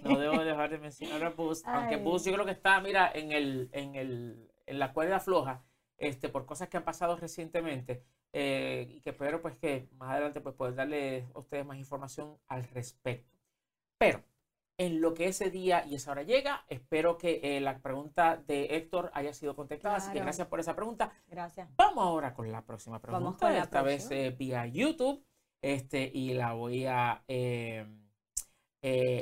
no debo dejar de mencionar a Boost. Aunque Boost yo creo que está, mira, en el, en el, en la cuerda floja, este, por cosas que han pasado recientemente. Eh, y que espero pues que más adelante pues poder darle a ustedes más información al respecto. Pero en lo que ese día y esa hora llega, espero que eh, la pregunta de Héctor haya sido contestada. Así que gracias por esa pregunta. Gracias. Vamos ahora con la próxima pregunta. Vamos con esta vez eh, vía YouTube. Este, y la voy a...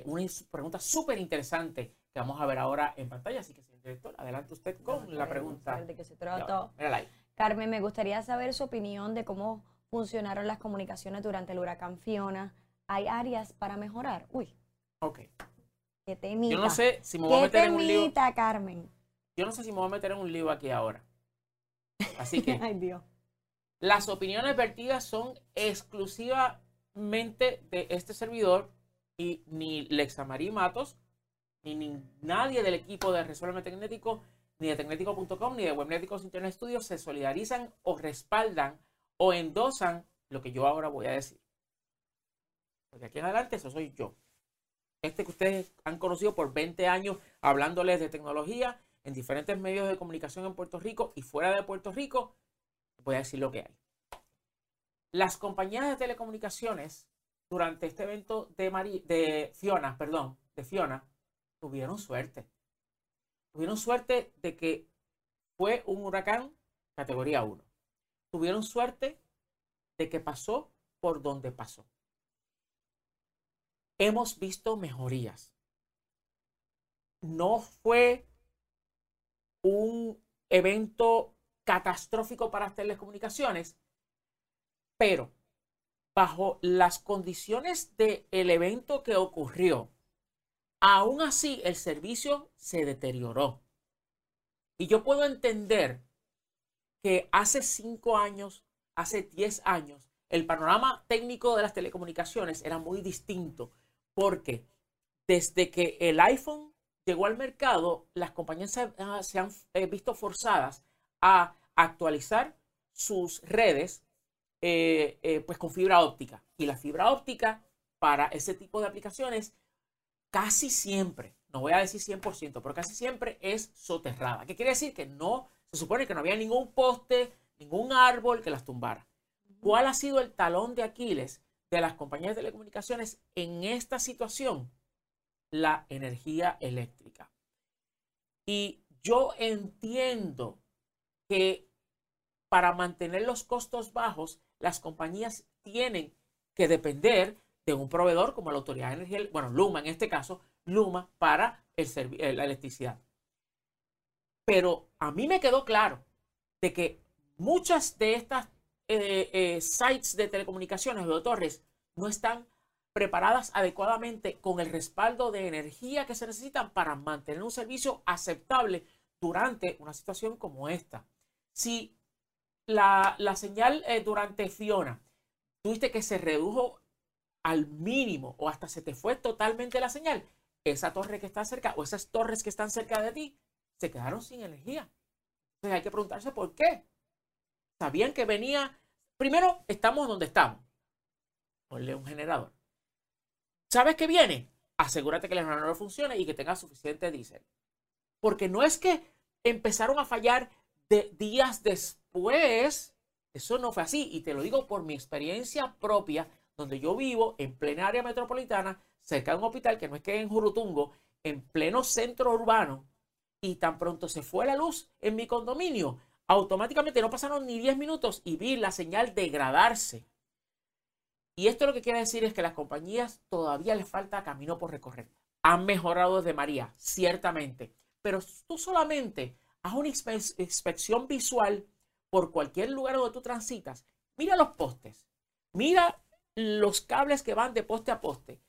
una pregunta súper interesante que vamos a ver ahora en pantalla. Así que, señor director, adelante usted con la pregunta. ¿De qué se trata? Carmen, me gustaría saber su opinión de cómo funcionaron las comunicaciones durante el huracán Fiona. ¿Hay áreas para mejorar? Uy. Ok. Qué temita. Yo no sé si me voy a meter en un lío. Carmen. Yo no sé si me voy a meter en un lío aquí ahora. Así que. Ay, Dios. Las opiniones vertidas son exclusivamente de este servidor y ni Lexamarí Matos, ni, ni nadie del equipo de Resuelve Tecnético ni de Tecnético.com ni de Webnéticos Internet Studios se solidarizan o respaldan o endosan lo que yo ahora voy a decir. Porque aquí en adelante eso soy yo. Este que ustedes han conocido por 20 años hablándoles de tecnología en diferentes medios de comunicación en Puerto Rico y fuera de Puerto Rico, voy a decir lo que hay. Las compañías de telecomunicaciones durante este evento de, Fiona, perdón, de Fiona, tuvieron suerte tuvieron suerte de que fue un huracán categoría 1. Tuvieron suerte de que pasó por donde pasó. Hemos visto mejorías. No fue un evento catastrófico para las telecomunicaciones, pero bajo las condiciones del evento que ocurrió, Aún así, el servicio se deterioró. Y yo puedo entender que hace cinco años, hace diez años, el panorama técnico de las telecomunicaciones era muy distinto, porque desde que el iPhone llegó al mercado, las compañías se, ah, han eh, visto forzadas a actualizar sus redes eh, eh, pues con fibra óptica. Y la fibra óptica para ese tipo de aplicaciones casi siempre, no voy a decir 100%, pero casi siempre es soterrada. ¿Qué quiere decir? Que no, se supone que no había ningún poste, ningún árbol que las tumbara. ¿Cuál ha sido el talón de Aquiles de las compañías de telecomunicaciones en esta situación? La energía eléctrica. Y yo entiendo que para mantener los costos bajos, las compañías tienen que depender de un proveedor como la Autoridad de Energía, bueno, Luma en este caso, Luma para el eh, la electricidad. Pero a mí me quedó claro de que muchas de estas eh, eh, sites de telecomunicaciones o torres no están preparadas adecuadamente con el respaldo de energía que se necesitan para mantener un servicio aceptable durante una situación como esta. Si la, la señal durante Fiona, tuviste que se redujo al mínimo o hasta se te fue totalmente la señal, esa torre que está cerca o esas torres que están cerca de ti se quedaron sin energía. Entonces hay que preguntarse por qué. Sabían que venía, primero estamos donde estamos. ponle un generador. ¿Sabes qué viene? Asegúrate que el generador funcione y que tenga suficiente diésel. Porque no es que empezaron a fallar de días después. Eso no fue así. Y te lo digo por mi experiencia propia, donde yo vivo en plena área metropolitana, cerca de un hospital que no es que en Jurutungo, en pleno centro urbano, y tan pronto se fue la luz en mi condominio, automáticamente no pasaron ni 10 minutos y vi la señal degradarse. Y esto lo que quiere decir es que las compañías todavía les falta camino por recorrer. Han mejorado desde María, ciertamente, pero tú solamente haz una inspección visual por cualquier lugar donde tú transitas. Mira los postes, mira los cables que van de poste a poste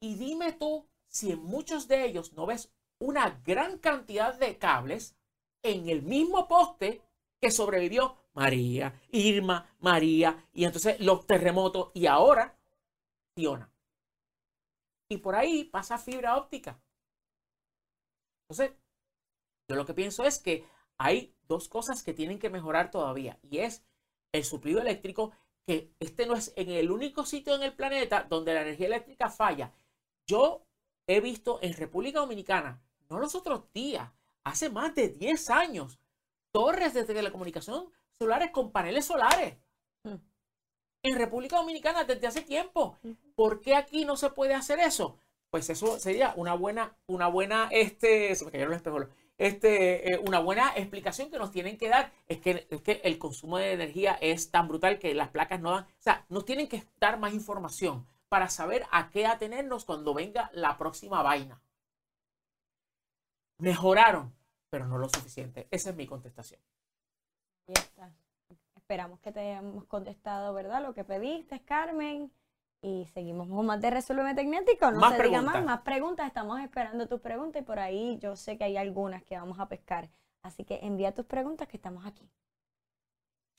y dime tú si en muchos de ellos no ves una gran cantidad de cables en el mismo poste que sobrevivió María, Irma, María, y entonces los terremotos, y ahora Fiona. Y por ahí pasa fibra óptica. Entonces, yo lo que pienso es que hay dos cosas que tienen que mejorar todavía, y es el suplido eléctrico, que este no es en el único sitio en el planeta donde la energía eléctrica falla. Yo he visto en República Dominicana, no los otros días, hace más de 10 años, torres de telecomunicación solares con paneles solares. Mm. En República Dominicana desde hace tiempo. ¿Por qué aquí no se puede hacer eso? Pues eso sería una buena, una buena, este, se me cayeron los espejos, este, eh, una buena explicación que nos tienen que dar. Es que, es que el consumo de energía es tan brutal que las placas no dan, o sea, nos tienen que dar más información para saber a qué atenernos cuando venga la próxima vaina. Mejoraron, pero no lo suficiente. Esa es mi contestación. Ya está. Esperamos que te hayamos contestado, ¿verdad? Lo que pediste, Carmen. Y seguimos con más de Resuelve Tecnético. No más se diga más, más preguntas. Estamos esperando tus preguntas y por ahí yo sé que hay algunas que vamos a pescar. Así que envía tus preguntas que estamos aquí.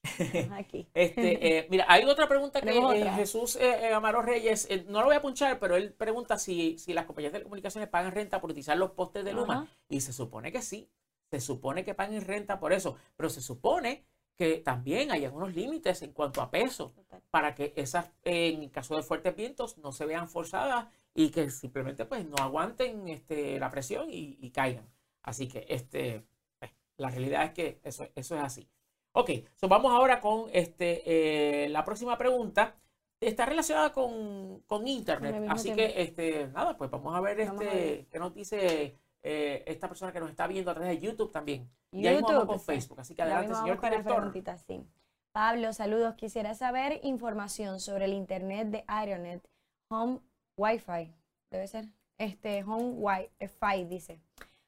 aquí. este, eh, mira, hay otra pregunta que eh, Jesús eh, Amaro Reyes, no lo voy a punchar, pero él pregunta si, si las compañías de comunicaciones pagan renta por utilizar los postes de Luma. Y se supone que sí. Se supone que paguen renta por eso, pero se supone que también hay algunos límites en cuanto a peso para que esas, en caso de fuertes vientos, no se vean forzadas y que simplemente pues no aguanten este, la presión y, caigan. Así que este, pues, la realidad es que eso, eso es así. Ok, so vamos ahora con este, eh, la próxima pregunta. Está relacionada con, Internet. Así que, este, nada, pues vamos a ver, este, qué nos dice eh, esta persona que nos está viendo a través de YouTube también. Y ahí vamos con Facebook. Así que adelante, señor director. Sí. Pablo, saludos. Quisiera saber información sobre el internet de Aeronet Home Wi-Fi. Debe ser. Este Home Wi-Fi dice.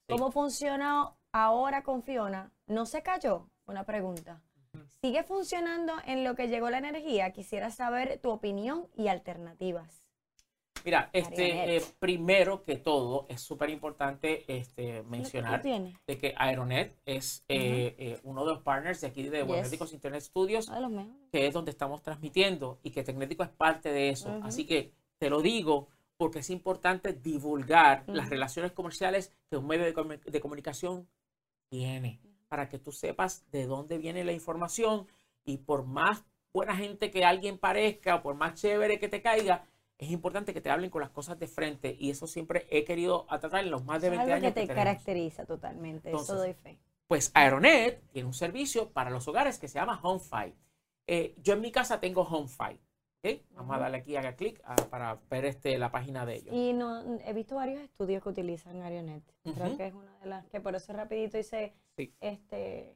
¿Cómo funciona ahora con Fiona? ¿No se cayó? Una pregunta. ¿Sigue funcionando en lo que llegó la energía? Quisiera saber tu opinión y alternativas. Mira, este, eh, primero que todo, es súper importante este, mencionar de que Aeronet es eh, eh, uno de los partners de aquí de yes. Internet Studios, que es donde estamos transmitiendo y que Tecnético es parte de eso. Así que te lo digo porque es importante divulgar las relaciones comerciales que un medio de, comunicación tiene, para que tú sepas de dónde viene la información y por más buena gente que alguien parezca, o por más chévere que te caiga, es importante que te hablen con las cosas de frente y eso siempre he querido tratar en los más de 20 algo años. que te caracteriza totalmente, eso doy fe. Pues Aeronet tiene un servicio para los hogares que se llama HomeFi. Eh, yo en mi casa tengo HomeFi. ¿okay? Vamos a darle aquí, haga clic para ver este, la página de ellos. Y no, he visto varios estudios que utilizan Aeronet. Creo que es una de las que por eso rapidito hice este,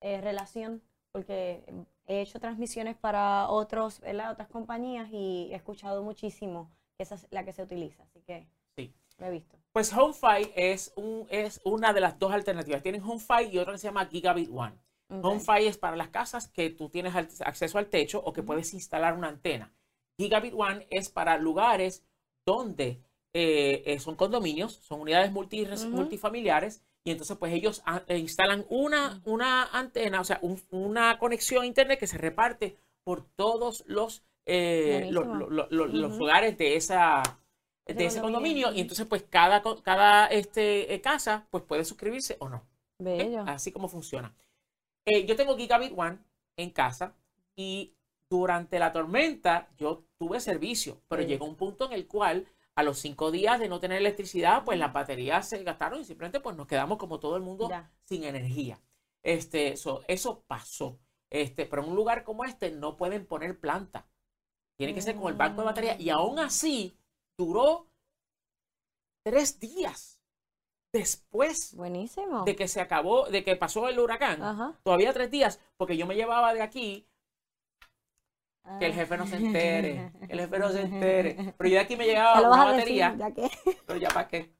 eh, relación, porque he hecho transmisiones para otros, otras compañías y he escuchado muchísimo que esa es la que se utiliza, así que sí. lo he visto. Pues HomeFi es, un, es una de las dos alternativas. Tienen HomeFi y otra que se llama Gigabit One. HomeFi es para las casas que tú tienes acceso al techo o que puedes instalar una antena. Gigabit One es para lugares donde eh, eh, son condominios, son unidades multifamiliares y entonces pues ellos ah, eh, instalan una, una antena, o sea, una conexión a internet que se reparte por todos los, eh, los, lugares de esa de ese condominio. y entonces pues cada, cada este, eh, casa pues puede suscribirse o no. Así como funciona. yo tengo Gigabit One en casa y durante la tormenta yo tuve servicio, pero llegó un punto en el cual a los cinco días de no tener electricidad, pues las baterías se gastaron y simplemente pues nos quedamos como todo el mundo Ya. sin energía. Este, so- eso pasó. Este, pero en un lugar como este no pueden poner planta. Tiene que ser con el banco de batería. Y aún así duró tres días después Buenísimo. de que se acabó, de que pasó el huracán. Ajá. Todavía tres días, porque yo me llevaba de aquí que el Ah. jefe no se entere, que el jefe no se entere. Pero yo de aquí me llegaba una a decir, batería, ya que. pero ya para qué.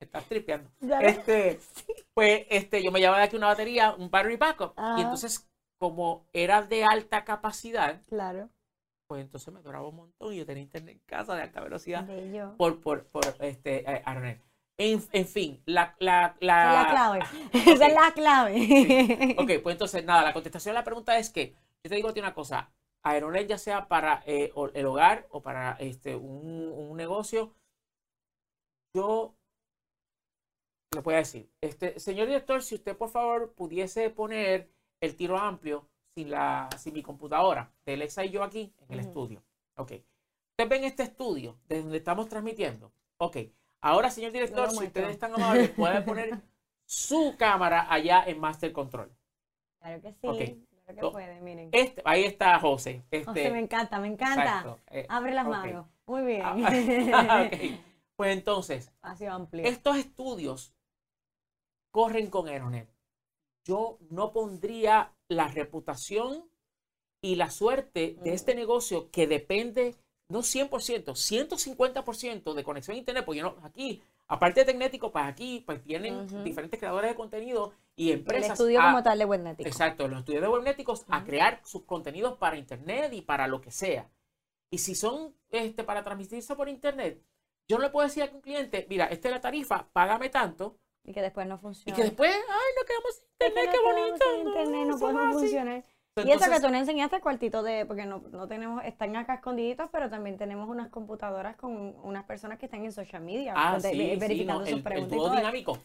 Estás tripeando. ya Este, pues este, yo me llevaba de aquí una batería, un battery backup. Ajá. Y entonces, como era de alta capacidad, Claro. pues entonces me duraba un montón y yo tenía internet en casa de alta velocidad Bello. por, por, por este, Aronet. En, en fin, la, la, la, Esa es la clave. Esa es la clave. Ok, pues entonces, nada, la contestación a la pregunta es que, yo te digo una cosa, Aeronet ya sea para eh, el hogar o para este, un, un negocio, yo le voy a decir, este, señor director, si usted por favor pudiese poner el tiro amplio sin, la, sin mi computadora, de Alexa y yo aquí en el estudio. Ok. Ustedes ven este estudio desde donde estamos transmitiendo. Ok. Ahora, señor director, si ustedes están amables, puede poner su cámara allá en Master Control. Claro que sí. Ok. Claro que So, puede, miren. Este, ahí está José. Este, José, me encanta, me encanta. eh, Abre las manos. Muy bien. Ah, ok. Pues entonces, amplio. estos estudios corren con Aeronet. Yo no pondría la reputación y la suerte de este negocio que depende, no 100%, 150% de conexión a internet, porque yo no, aquí, aparte de Tecnético, pues aquí pues tienen diferentes creadores de contenido y El empresas. estudio a- como tal de Webnetic. Exacto, los estudios de webnéticos a crear sus contenidos para internet y para lo que sea. Y si son este, para transmitirse por internet, yo no le puedo decir a un cliente, mira, esta es la tarifa, págame tanto, Y que después no y funciona. que después, ay, no quedamos sin Es que internet, no qué bonito. sin internet, no podemos es Y eso que tú nos enseñaste cuartito de, porque no, no tenemos, están acá escondiditos, pero también tenemos unas computadoras con unas personas que están en social media, ah, donde- sí, ve- sí, verificando no, sus el, el preguntas. dúo dinámico.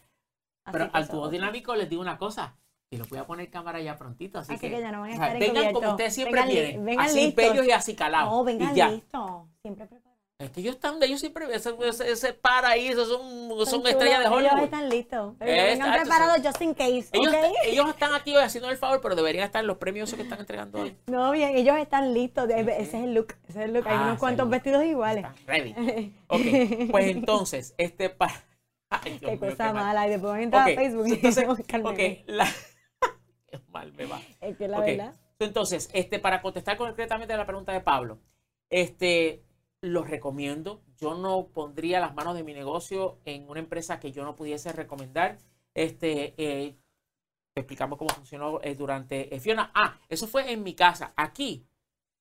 Pero al dúo dinámico les digo una cosa, y lo voy a poner cámara ya prontito, así, Así que ya no van a o sea, estar vengan como ustedes siempre Vengan vienen, vengan así listos. bellos y así calados. No, vengan listos. Siempre preparados. Es que ellos están, ellos siempre, ese, ese, ese par ahí, esos son, son estrellas de chulos, Ellos Hollywood. están listos. Eh, vengan exacto, preparados just in case, Ellos, ellos están aquí hoy haciendo el favor, pero deberían estar en los premios que están entregando hoy. No, bien, ellos están listos. Ujú. Ese es el look. Ese es el look. Hay Ah, unos cuantos look. vestidos iguales. Están ready. Ok, pues entonces, este para. Ay, Dios Qué cosa qué mala. Y después entrar Ok, a Facebook y entonces, buscar ok, la... Qué mal me va. Es que la verdad. Entonces, este, para contestar concretamente a la pregunta de Pablo, este, los recomiendo. Yo no pondría las manos de mi negocio en una empresa que yo no pudiese recomendar. Este, eh, te explicamos cómo funcionó eh, durante eh, Fiona. Ah, eso fue en mi casa. Aquí,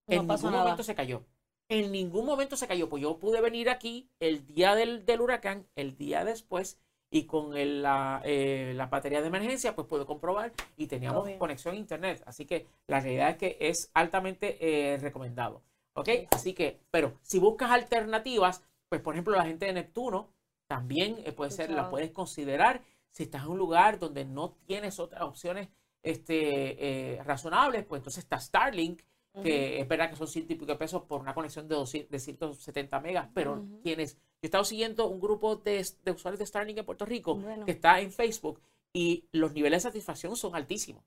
No en ningún nada. momento se cayó. En ningún momento se cayó. Pues yo pude venir aquí el día del, del huracán, el día después, y con el, la, eh, la batería de emergencia, pues pude comprobar y teníamos conexión a internet. Así que la realidad es que es altamente recomendado. ¿Ok? Así que, pero si buscas alternativas, pues por ejemplo la gente de Neptuno también eh, puede ser, la puedes considerar si estás en un lugar donde no tienes otras opciones este, eh, razonables, pues entonces está Starlink, que es verdad que son ciento y pico de pesos por una conexión de, 200 de 170 megas, pero Ujú. tienes, yo he estado siguiendo un grupo de, de usuarios de Starlink en Puerto Rico Bueno. que está en Facebook y los niveles de satisfacción son altísimos,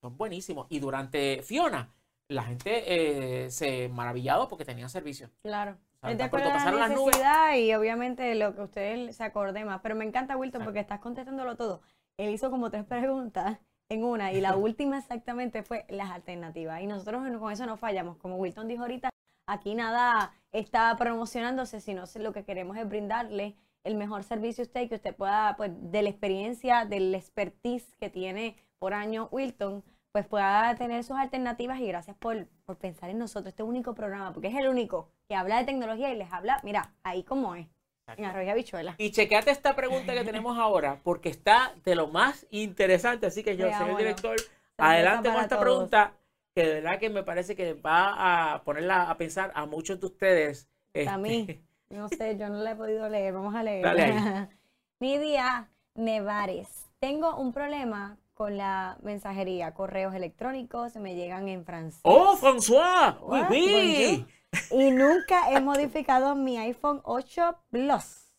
son buenísimos. Y durante Fiona, la gente eh, se maravillado porque tenían servicio. Claro. O sea, Es de tan acuerdo a la las nubes. y obviamente lo que usted se acorde más. Pero me encanta, Wilton, porque estás contestándolo todo. Él hizo como tres preguntas en una y la última exactamente fue las alternativas. Y nosotros con eso no fallamos. Como Wilton dijo ahorita, aquí nada está promocionándose, sino lo que queremos es brindarle el mejor servicio a usted y que usted pueda, pues, de la experiencia, del expertise que tiene por año Wilton, pues pueda tener sus alternativas y gracias por, por pensar en nosotros, este único programa, porque es el único que habla de tecnología y les habla, mira, ahí como es, en Arroyo Habichuela. Y chequeate esta pregunta que tenemos ahora, porque está de lo más interesante. Así que yo, Vea, señor director, adelante con esta todos. pregunta, que de verdad que me parece que va a ponerla a pensar a muchos de ustedes. A este, mí. No sé, yo no la he podido leer, vamos a leer. Dale ahí. Nidia Nevares, tengo un problema con la mensajería, correos electrónicos me llegan en francés. ¡Oh, François! ¡Oui, What? oui! Y nunca he modificado mi iPhone 8 Plus.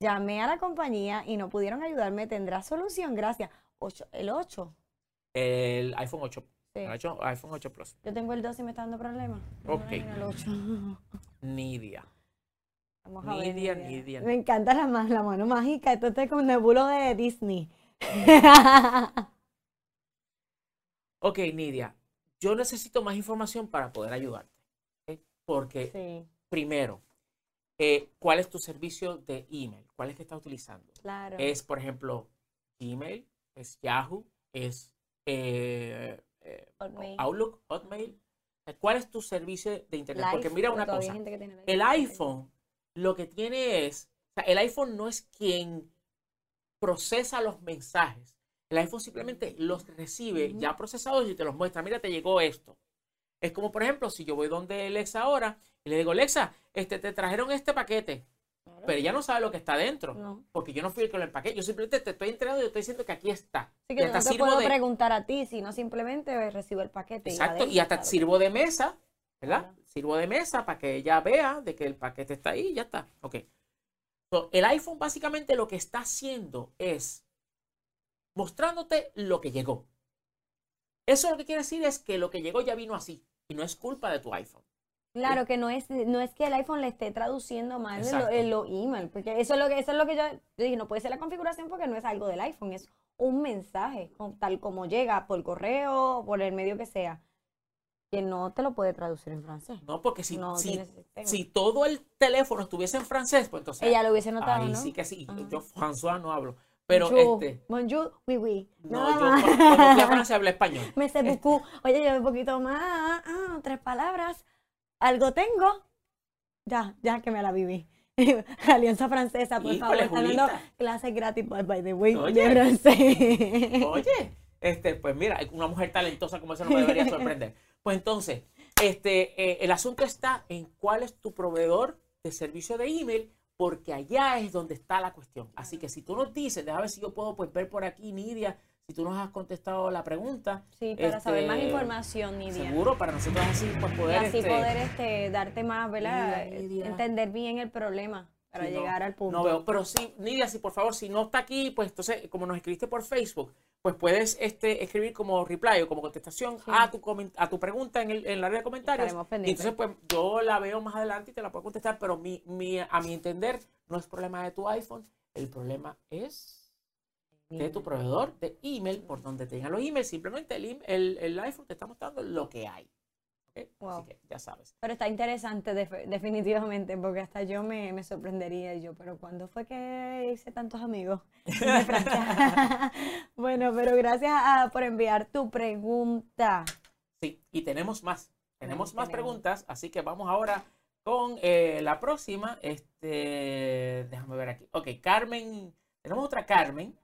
Llamé a la compañía y no pudieron ayudarme. ¿Tendrá solución? Gracias. Ocho- el 8. El iPhone 8. Sí. El iPhone 8 Plus. Yo tengo el 2 y me está dando problemas. Ok. El 8. Nidia. Vamos a ver. Nidia, Nidia. Me encanta la, la mano mágica. Esto está con nebulo de Disney. Ok, Nidia. Yo necesito más información para poder ayudarte. Porque, sí, primero, eh, ¿cuál es tu servicio de email? ¿Cuál es que estás utilizando? claro. Es, por ejemplo, Gmail, es Yahoo, es eh, eh. Outlook, Hotmail. ¿Cuál es tu servicio de internet? Porque mira una cosa. El iPhone lo que tiene es, o sea, el iPhone no es quien procesa los mensajes. El iPhone simplemente los recibe ya procesados y te los muestra. Mira, te llegó esto. Es como, por ejemplo, si yo voy donde Alexa ahora y le digo, Alexa, este, te trajeron este paquete, Claro. pero ella no sabe lo que está dentro. No. Porque yo no fui el que lo empaqué. Yo simplemente te estoy entregando y te estoy diciendo que aquí está. Así Y que hasta no te sirvo puedo de- preguntar a ti, sino simplemente recibo el paquete. Exacto, y hasta sirvo de mesa, ¿verdad? Claro. Sirvo de mesa para que ella vea de que el paquete está ahí y ya está. Ok. So, el iPhone básicamente lo que está haciendo es mostrándote lo que llegó. Eso lo que quiere decir es que lo que llegó ya vino así y no es culpa de tu iPhone. Claro que no es, no es que el iPhone le esté traduciendo mal en lo, Exacto. en lo email, porque eso es lo que, eso es lo que yo, yo dije, no puede ser la configuración porque no es algo del iPhone, es un mensaje, tal como llega por correo, por el medio que sea, que no te lo puede traducir en francés. No, porque si, no si, todo el teléfono estuviese en francés, pues entonces. Ella lo hubiese notado, ahí ¿no? sí que sí. Ajá. Yo, François, no hablo. Pero este. bonjour, oui, oui. No, Nada yo más. cu- cuando fui a Francia hablé español. Me sé beaucoup. Oye, yo un poquito más, ah, tres palabras, algo tengo. Ya, ya que me la viví. Alianza Francesa, por favor, Híjole, están dando Julita. clases gratis, by, by the way, Oye. de francés. Oye, este, pues mira, una mujer talentosa como esa no me debería sorprender. Pues entonces, este, eh, el asunto está en cuál es tu proveedor de servicio de email, porque allá es donde está la cuestión. Así que si tú nos dices, déjame ver si yo puedo pues, ver por aquí, Nidia, si tú nos has contestado la pregunta, Sí, para saber más Este, información, Nidia. seguro para nosotros así pues, Y poder... así este, poder este, darte más, ¿verdad? Nidia, Nidia. Entender bien el problema para Sí, no, llegar al punto. No veo, pero sí, Nidia, si por favor, si no está aquí, pues entonces, como nos escribiste por Facebook, pues puedes este, escribir como reply o como contestación Sí. a, tu a tu pregunta en, el, en la área de comentarios. Y entonces, pues yo la veo más adelante y te la puedo contestar, pero mi, mi, a mi entender, no es problema de tu iPhone, el problema es de tu proveedor de email, por donde tengan los emails, simplemente el, el, el iPhone te está mostrando lo que hay. ¿Ok? Wow. Así que ya sabes. Pero está interesante def- definitivamente, porque hasta yo me, me sorprendería y yo, pero ¿cuándo fue que hice tantos amigos? de bueno, pero gracias a- por enviar tu pregunta. Sí, y tenemos más. Tenemos Sí, más tenemos. preguntas, así que vamos ahora con eh, la próxima. Este, déjame ver aquí. Ok, Carmen. Tenemos otra Carmen.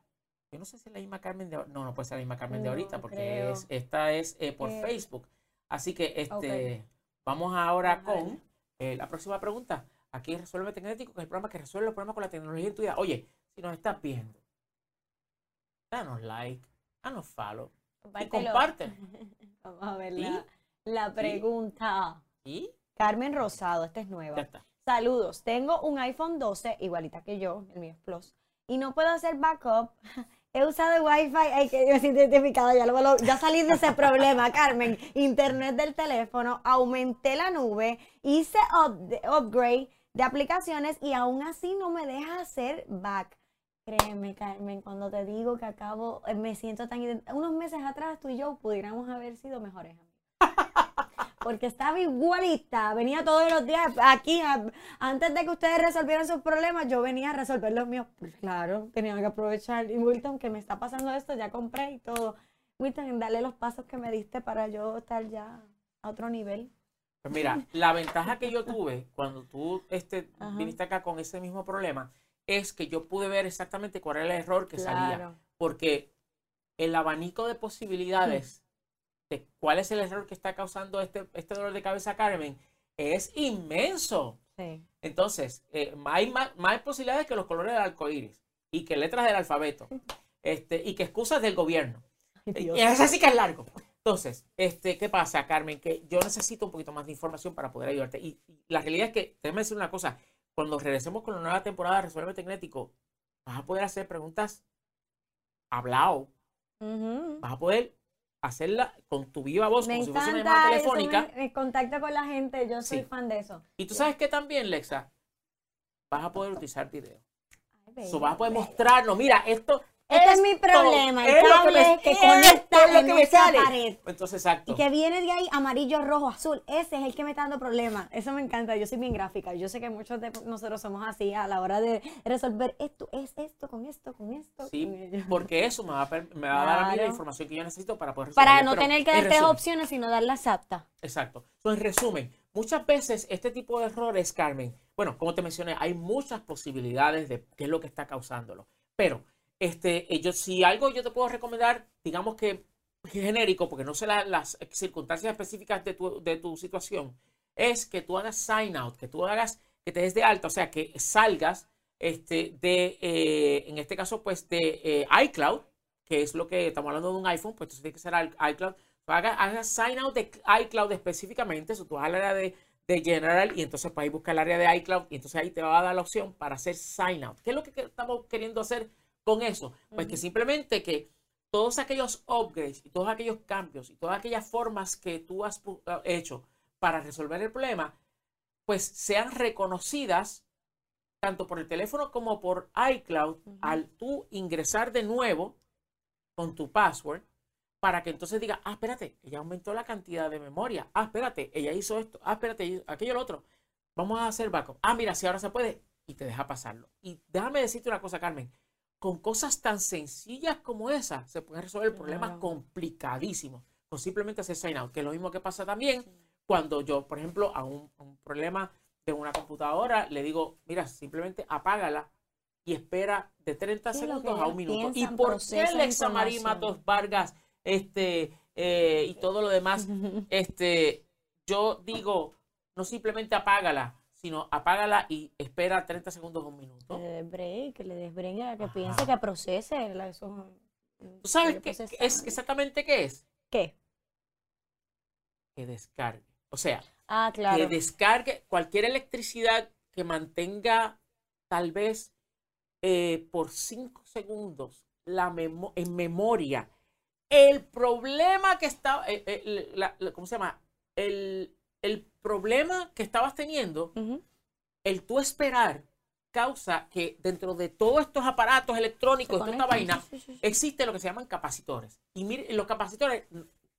Yo no sé si es la misma Carmen de No, no puede ser la misma Carmen de No, ahorita, porque es, esta es eh, por Eh, Facebook. Así que este, vamos ahora con eh, la próxima pregunta. Aquí Resuelve Tecnético, que es el programa que resuelve los problemas con la tecnología en tu vida. Oye, si nos estás viendo, danos like, danos follow y comparte. Vamos a ver la, la pregunta. Y Carmen Rosado, esta es nueva. ya está. Saludos, tengo un iPhone 12, igualita que yo, el mío es Plus, y no puedo hacer backup. He usado el Wi-Fi, ay, que me siento identificada, ya, lo- ya salí de ese problema, Carmen. Internet del teléfono, aumenté la nube, hice up- upgrade de aplicaciones y aún así no me deja hacer back. Créeme, Carmen, cuando te digo que acabo, eh, me siento tan... Unos meses atrás tú y yo pudiéramos haber sido mejores amigos porque estaba igualita, venía todos los días aquí, a- antes de que ustedes resolvieran sus problemas, yo venía a resolver los míos. Pues claro, tenía que aprovechar. Y Wilton, que me está pasando esto, ya compré y todo. Wilton, dale los pasos que me diste para yo estar ya a otro nivel. Pues mira, la ventaja que yo tuve cuando tú este, Ajá. viniste acá con ese mismo problema es que yo pude ver exactamente cuál era el error que salía. Claro. Porque el abanico de posibilidades de cuál es el error que está causando este, este dolor de cabeza Carmen es inmenso. Sí. Entonces, eh, hay más, más posibilidades que los colores del arco iris y que letras del alfabeto este, y que excusas del gobierno. Y ese sí que es largo. Entonces, este, ¿qué pasa, Carmen? Que yo necesito un poquito más de información para poder ayudarte. Y, y la realidad es que, déjame decir una cosa, cuando regresemos con la nueva temporada de Resuelve Tecnético, vas a poder hacer preguntas hablado. Ujú. Vas a poder hacerla con tu viva voz, Me como si fuese una llamada telefónica. me- me contacto con la gente, yo soy Sí. fan de eso. Y tú sabes que también, Lexa, vas a poder utilizar video. Ay, So, vas a poder bello. mostrarnos, mira, esto. Este es mi problema, el es lo que cable me- que esto conecta es lo que me sale. pared. Entonces, exacto. Y que viene de ahí amarillo, rojo, azul. Ese es el que me está dando problemas. Eso me encanta. Yo soy bien gráfica. Yo sé que muchos de nosotros somos así a la hora de resolver esto, es esto, con esto, con esto. Sí, con porque eso me va a, per- me va a dar a mí la información que yo necesito para poder resolver. Para no Pero, tener que dar tres opciones, sino dar las aptas. Exacto. So, en resumen, muchas veces este tipo de errores, Carmen, bueno, como te mencioné, hay muchas posibilidades de qué es lo que está causándolo. Pero, este, yo, si algo yo te puedo recomendar, digamos que genérico, porque no sé la- las circunstancias específicas de tu, de tu situación, es que tú hagas sign out, que tú hagas, que te des de alta, o sea, que salgas este, de, eh, en este caso, pues de eh, iCloud, que es lo que estamos hablando de un iPhone, pues entonces tiene que ser iCloud. Haga, haga sign out de iCloud específicamente, eso tú vas al área de, de General y entonces ahí buscar el área de iCloud y entonces ahí te va a dar la opción para hacer sign out. ¿Qué es lo que estamos queriendo hacer con eso? Pues que simplemente que todos aquellos upgrades y todos aquellos cambios y todas aquellas formas que tú has uh, hecho para resolver el problema, pues sean reconocidas tanto por el teléfono como por iCloud al tú ingresar de nuevo con tu password para que entonces diga, ah, espérate, ella aumentó la cantidad de memoria. Ah, espérate, ella hizo esto. Ah, espérate, aquello lo otro. Vamos a hacer backup. Ah, mira, si ahora se puede. Y te deja pasarlo. Y déjame decirte una cosa, Carmen. Con cosas tan sencillas como esa, se pueden resolver problemas complicadísimos. Con simplemente hacer sign out. Que es lo mismo que pasa también cuando yo, por ejemplo, a un, a un problema de una computadora, le digo, mira, simplemente apágala y espera de 30 Sí, lo que segundos a un minuto. ¿Y por qué Alexa María. Matos Vargas este, eh, y todo lo demás? este, yo digo, no simplemente apágala, sino apágala y espera 30 segundos a un Que minuto. le des break, que le des break, a que Ajá. piense, que procese. la- Eso, ¿Tú sabes qué es exactamente qué es? ¿Qué? Que descargue. O sea, Ah, claro. que descargue cualquier electricidad que mantenga tal vez eh, por 5 segundos la memo- en memoria. El problema que estaba, eh, eh, la- la- ¿cómo se llama? El, el problema que estabas teniendo, el tú esperar, causa que dentro de todos estos aparatos electrónicos, toda esta vaina, sí, sí, sí, sí. existe lo que se llaman capacitores. Y mire, los capacitores,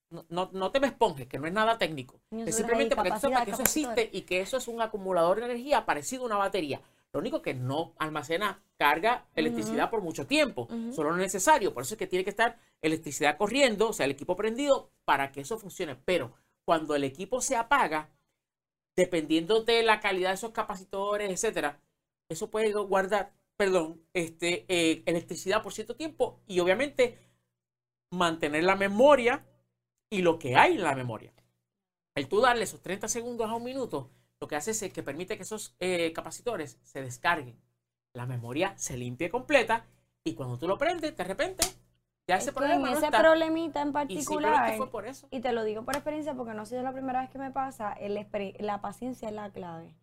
no, no, no te me esponjes, que no es nada técnico. Es simplemente para que tú sepas que eso existe y que eso es un acumulador de energía parecido a una batería. Lo único que no almacena carga electricidad por mucho tiempo, solo lo necesario. Por eso es que tiene que estar electricidad corriendo, o sea, el equipo prendido para que eso funcione. Pero cuando el equipo se apaga, dependiendo de la calidad de esos capacitores, etcétera, eso puede guardar, perdón, este, eh, electricidad por cierto tiempo y obviamente mantener la memoria y lo que hay en la memoria. El tú darle esos 30 segundos a un minuto, lo que hace es que permite que esos eh, capacitores se descarguen. La memoria se limpie completa y cuando tú lo prendes, de repente, ya ese Es problema no problemita en y particular, fue por eso. y te lo digo por experiencia porque no ha sido la primera vez que me pasa, el la paciencia es la clave.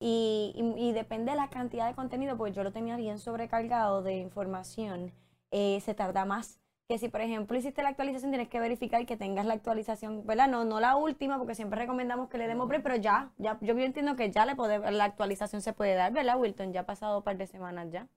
Y, y- y depende de la cantidad de contenido, pues yo lo tenía bien sobrecargado de información, eh, se tarda más. Que si, por ejemplo, hiciste la actualización, tienes que verificar que tengas la actualización, ¿verdad? No, no la última, porque siempre recomendamos que le demos break, pero ya, ya, yo entiendo que ya le puede, la actualización se puede dar, ¿verdad, Wilton? Ya ha pasado un par de semanas ya.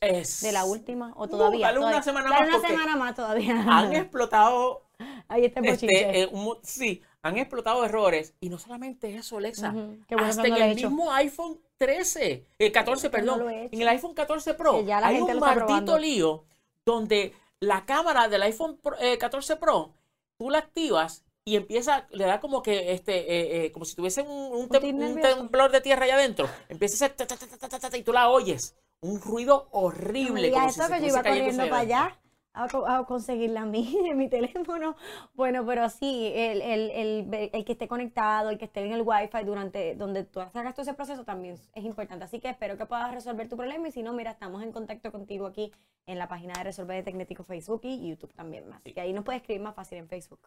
Es- De la última, o No, todavía. dale una todavía. semana Dale más una semana más todavía. Han explotado Ahí está el. Este, eh, un sí, han explotado errores. Y no solamente eso, Alexa. Ujú, qué bueno hasta no en he el hecho. mismo iPhone 13, el 14, Que no perdón. lo he en el iPhone 14 Pro ya la hay gente un maldito lío donde la cámara del iPhone Pro- eh, 14 Pro, tú la activas y empieza, le da como que, este, eh, eh, como si tuviese un, un, tem- un temblor de tierra allá adentro. Empieza a hacer ta, ta, ta, y tú la oyes. Un ruido No horrible. como si eso, que yo iba corriendo para allá a, co- a conseguirla a mí en mi teléfono. Bueno, pero sí, el, el, el, el que esté conectado, el que esté en el Wi-Fi durante donde tú hagas todo ese proceso también es importante. Así que espero que puedas resolver tu problema y si no, mira, estamos en contacto contigo aquí en la página de Resolver de Tecnético Facebook y YouTube también más. Sí. Que ahí nos puedes escribir más fácil en Facebook.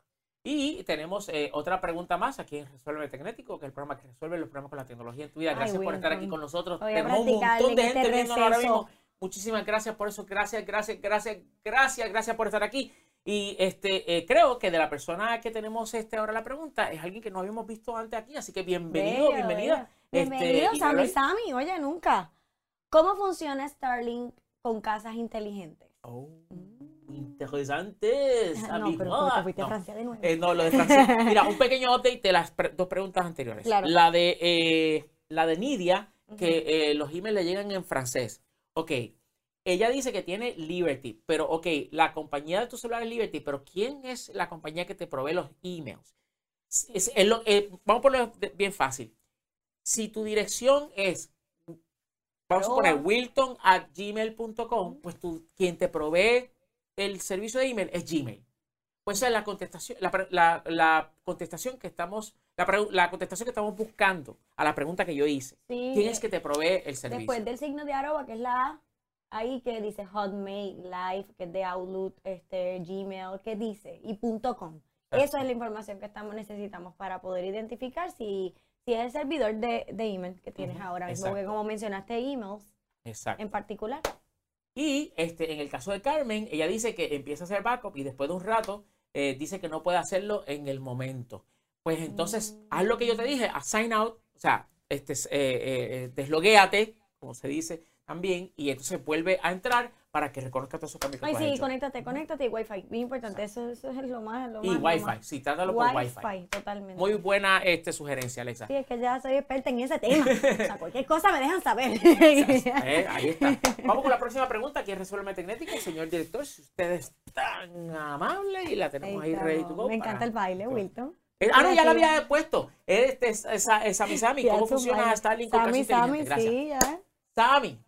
Y tenemos eh, otra pregunta más aquí en Resuelve Tecnético, que es el programa que resuelve los problemas con la tecnología en tu vida. Ay, Gracias por estar aquí con nosotros. Tenemos un montón de en este gente viéndonos ahora mismo. Muchísimas gracias por eso. Gracias, gracias, gracias, gracias, gracias por estar aquí. Y este eh, creo que de la persona que tenemos este ahora la pregunta es alguien que no habíamos visto antes aquí, así que bienvenido, Bello, bienvenida. bello. Este, Bienvenido, y Sammy Sammy. Oye, nunca. ¿Cómo funciona Starlink con casas inteligentes? Oh, interesante. no, Sammy. pero Ah, a no. Francia de nuevo. Eh, no, lo de Francia. Mira, un pequeño update de las pre- dos preguntas anteriores. Claro. La de eh, la de Nidia, que eh, los emails le llegan en francés. Ok. Ella dice que tiene Liberty, pero ok, la compañía de tu celular es Liberty, pero ¿quién es la compañía que te provee los emails? Es- es- es lo- eh, vamos a ponerlo bien fácil. Si tu dirección es, vamos a poner wilton at gmail.com, pues tú, quien te provee el servicio de email es Gmail. Pues esa es la contestación, la, la- la contestación que estamos, la, contestación que estamos buscando a la pregunta que yo hice. Sí, ¿Quién es que te provee el servicio? Después del signo de arroba, que es la A, ahí que dice Hotmail, Live, que es de Outlook, este, Gmail, que dice, y punto .com. Eso es la información que estamos necesitamos para poder identificar si, si es el servidor de, de email que tienes ahora mismo, porque como mencionaste emails Exacto. en particular. Y este, en el caso de Carmen, ella dice que empieza a hacer backup y después de un rato eh, dice que no puede hacerlo en el momento. Pues entonces, Mm. haz lo que yo te dije, haz sign out, o sea, este, es, eh, eh, eh, desloguéate, como se dice también, y entonces vuelve a entrar para que reconozca todos esos cambios que Ay, tú has sí, hecho. conéctate, conéctate y Wi-Fi. Bien importante, eso, eso es lo más, lo Y más. lo Wi-Fi, más. sí, trátalo por Wi-Fi. Wi-Fi, totalmente. Muy buena este, sugerencia, Alexa. Sí, es que ya soy experta en ese tema. O sea, cualquier cosa me dejan saber. Eh, ahí está. Vamos con la próxima pregunta. ¿Quién resuelve el tecnético? Señor director, si usted es tan amable y la tenemos ahí Ahí ready to go. Me encanta para- el baile, Wilton. Eh, ah, no, ya la había puesto. Este es esa, esa. Ya ¿Cómo funciona. Starlink con casa Sammy, Sammy, inteligente? Gracias. sí, ya. Sammy.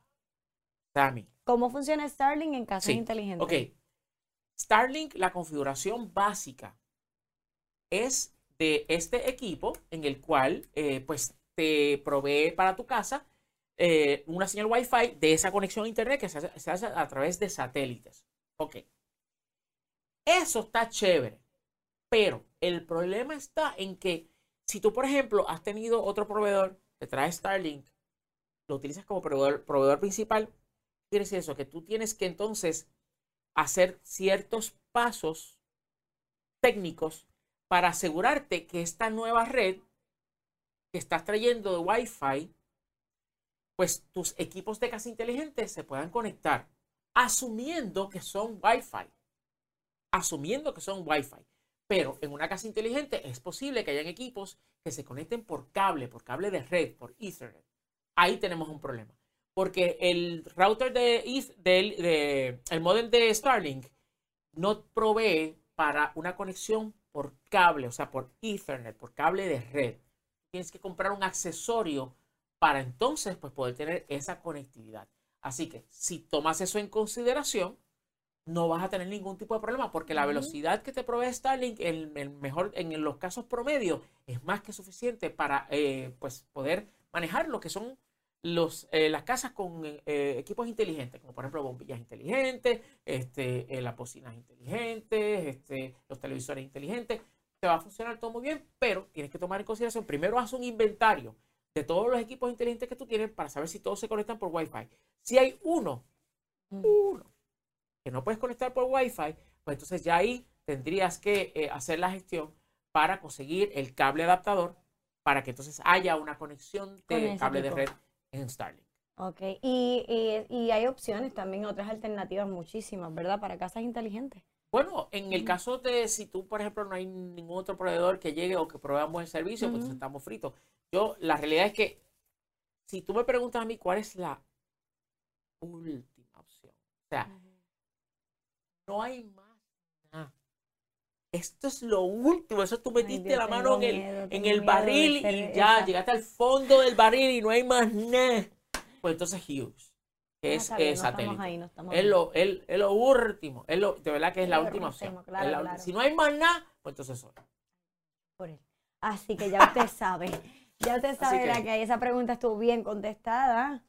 Sammy. ¿Cómo funciona Starlink en casas Sí, inteligentes? Ok. Starlink, la configuración básica es de este equipo en el cual eh, pues te provee para tu casa eh, una señal Wi-Fi de esa conexión a internet que se hace, se hace a través de satélites. Ok. Eso está chévere. Pero el problema está en que si tú, por ejemplo, has tenido otro proveedor, te trae Starlink, lo utilizas como proveedor, proveedor principal, ¿qué quiere decir eso? Que tú tienes que entonces hacer ciertos pasos técnicos para asegurarte que esta nueva red que estás trayendo de Wi-Fi, pues tus equipos de casa inteligente se puedan conectar, asumiendo que son Wi-Fi. Asumiendo que son Wi-Fi. Pero en una casa inteligente es posible que hayan equipos que se conecten por cable, por cable de red, por Ethernet. Ahí tenemos un problema. Porque el router de, del- de- el modem de Starlink no provee para una conexión por cable, o sea, por Ethernet, por cable de red. Tienes que comprar un accesorio para entonces pues, poder tener esa conectividad. Así que si tomas eso en consideración, no vas a tener ningún tipo de problema porque la Ujú. velocidad que te provee Starlink en, el mejor, en los casos promedio es más que suficiente para eh, pues, poder manejar lo que son los, eh, las casas con eh, equipos inteligentes, como por ejemplo bombillas inteligentes, este, eh, las bocinas inteligentes, este, los televisores inteligentes. Te va a funcionar todo muy bien, pero tienes que tomar en consideración, primero haz un inventario de todos los equipos inteligentes que tú tienes para saber si todos se conectan por Wi-Fi. Si hay uno, uno que no puedes conectar por Wi-Fi, pues entonces ya ahí tendrías que eh, hacer la gestión para conseguir el cable adaptador para que entonces haya una conexión Con de cable de equipo. En Starlink. Ok, y, y, y hay opciones también, otras alternativas muchísimas, ¿verdad? Para casas inteligentes. Bueno, en el caso de si tú, por ejemplo, no hay ningún otro proveedor que llegue o que proveamos el servicio, pues estamos fritos. Yo, la realidad es que si tú me preguntas a mí cuál es la última opción, o sea, no hay más. Esto es lo último, eso tú metiste Dios, la mano en el, miedo, en el barril y ya esa. llegaste al fondo del barril y no hay más nada. Pues entonces Hughes. que es bien, eh, no satélite. ahí, no es, lo, es, es lo último, es lo, de verdad que es la última opción. claro, Es la- claro. Si no hay más nada, pues entonces eso. por él. Así que ya usted sabe. Ya usted sabe que- la que esa pregunta estuvo bien contestada.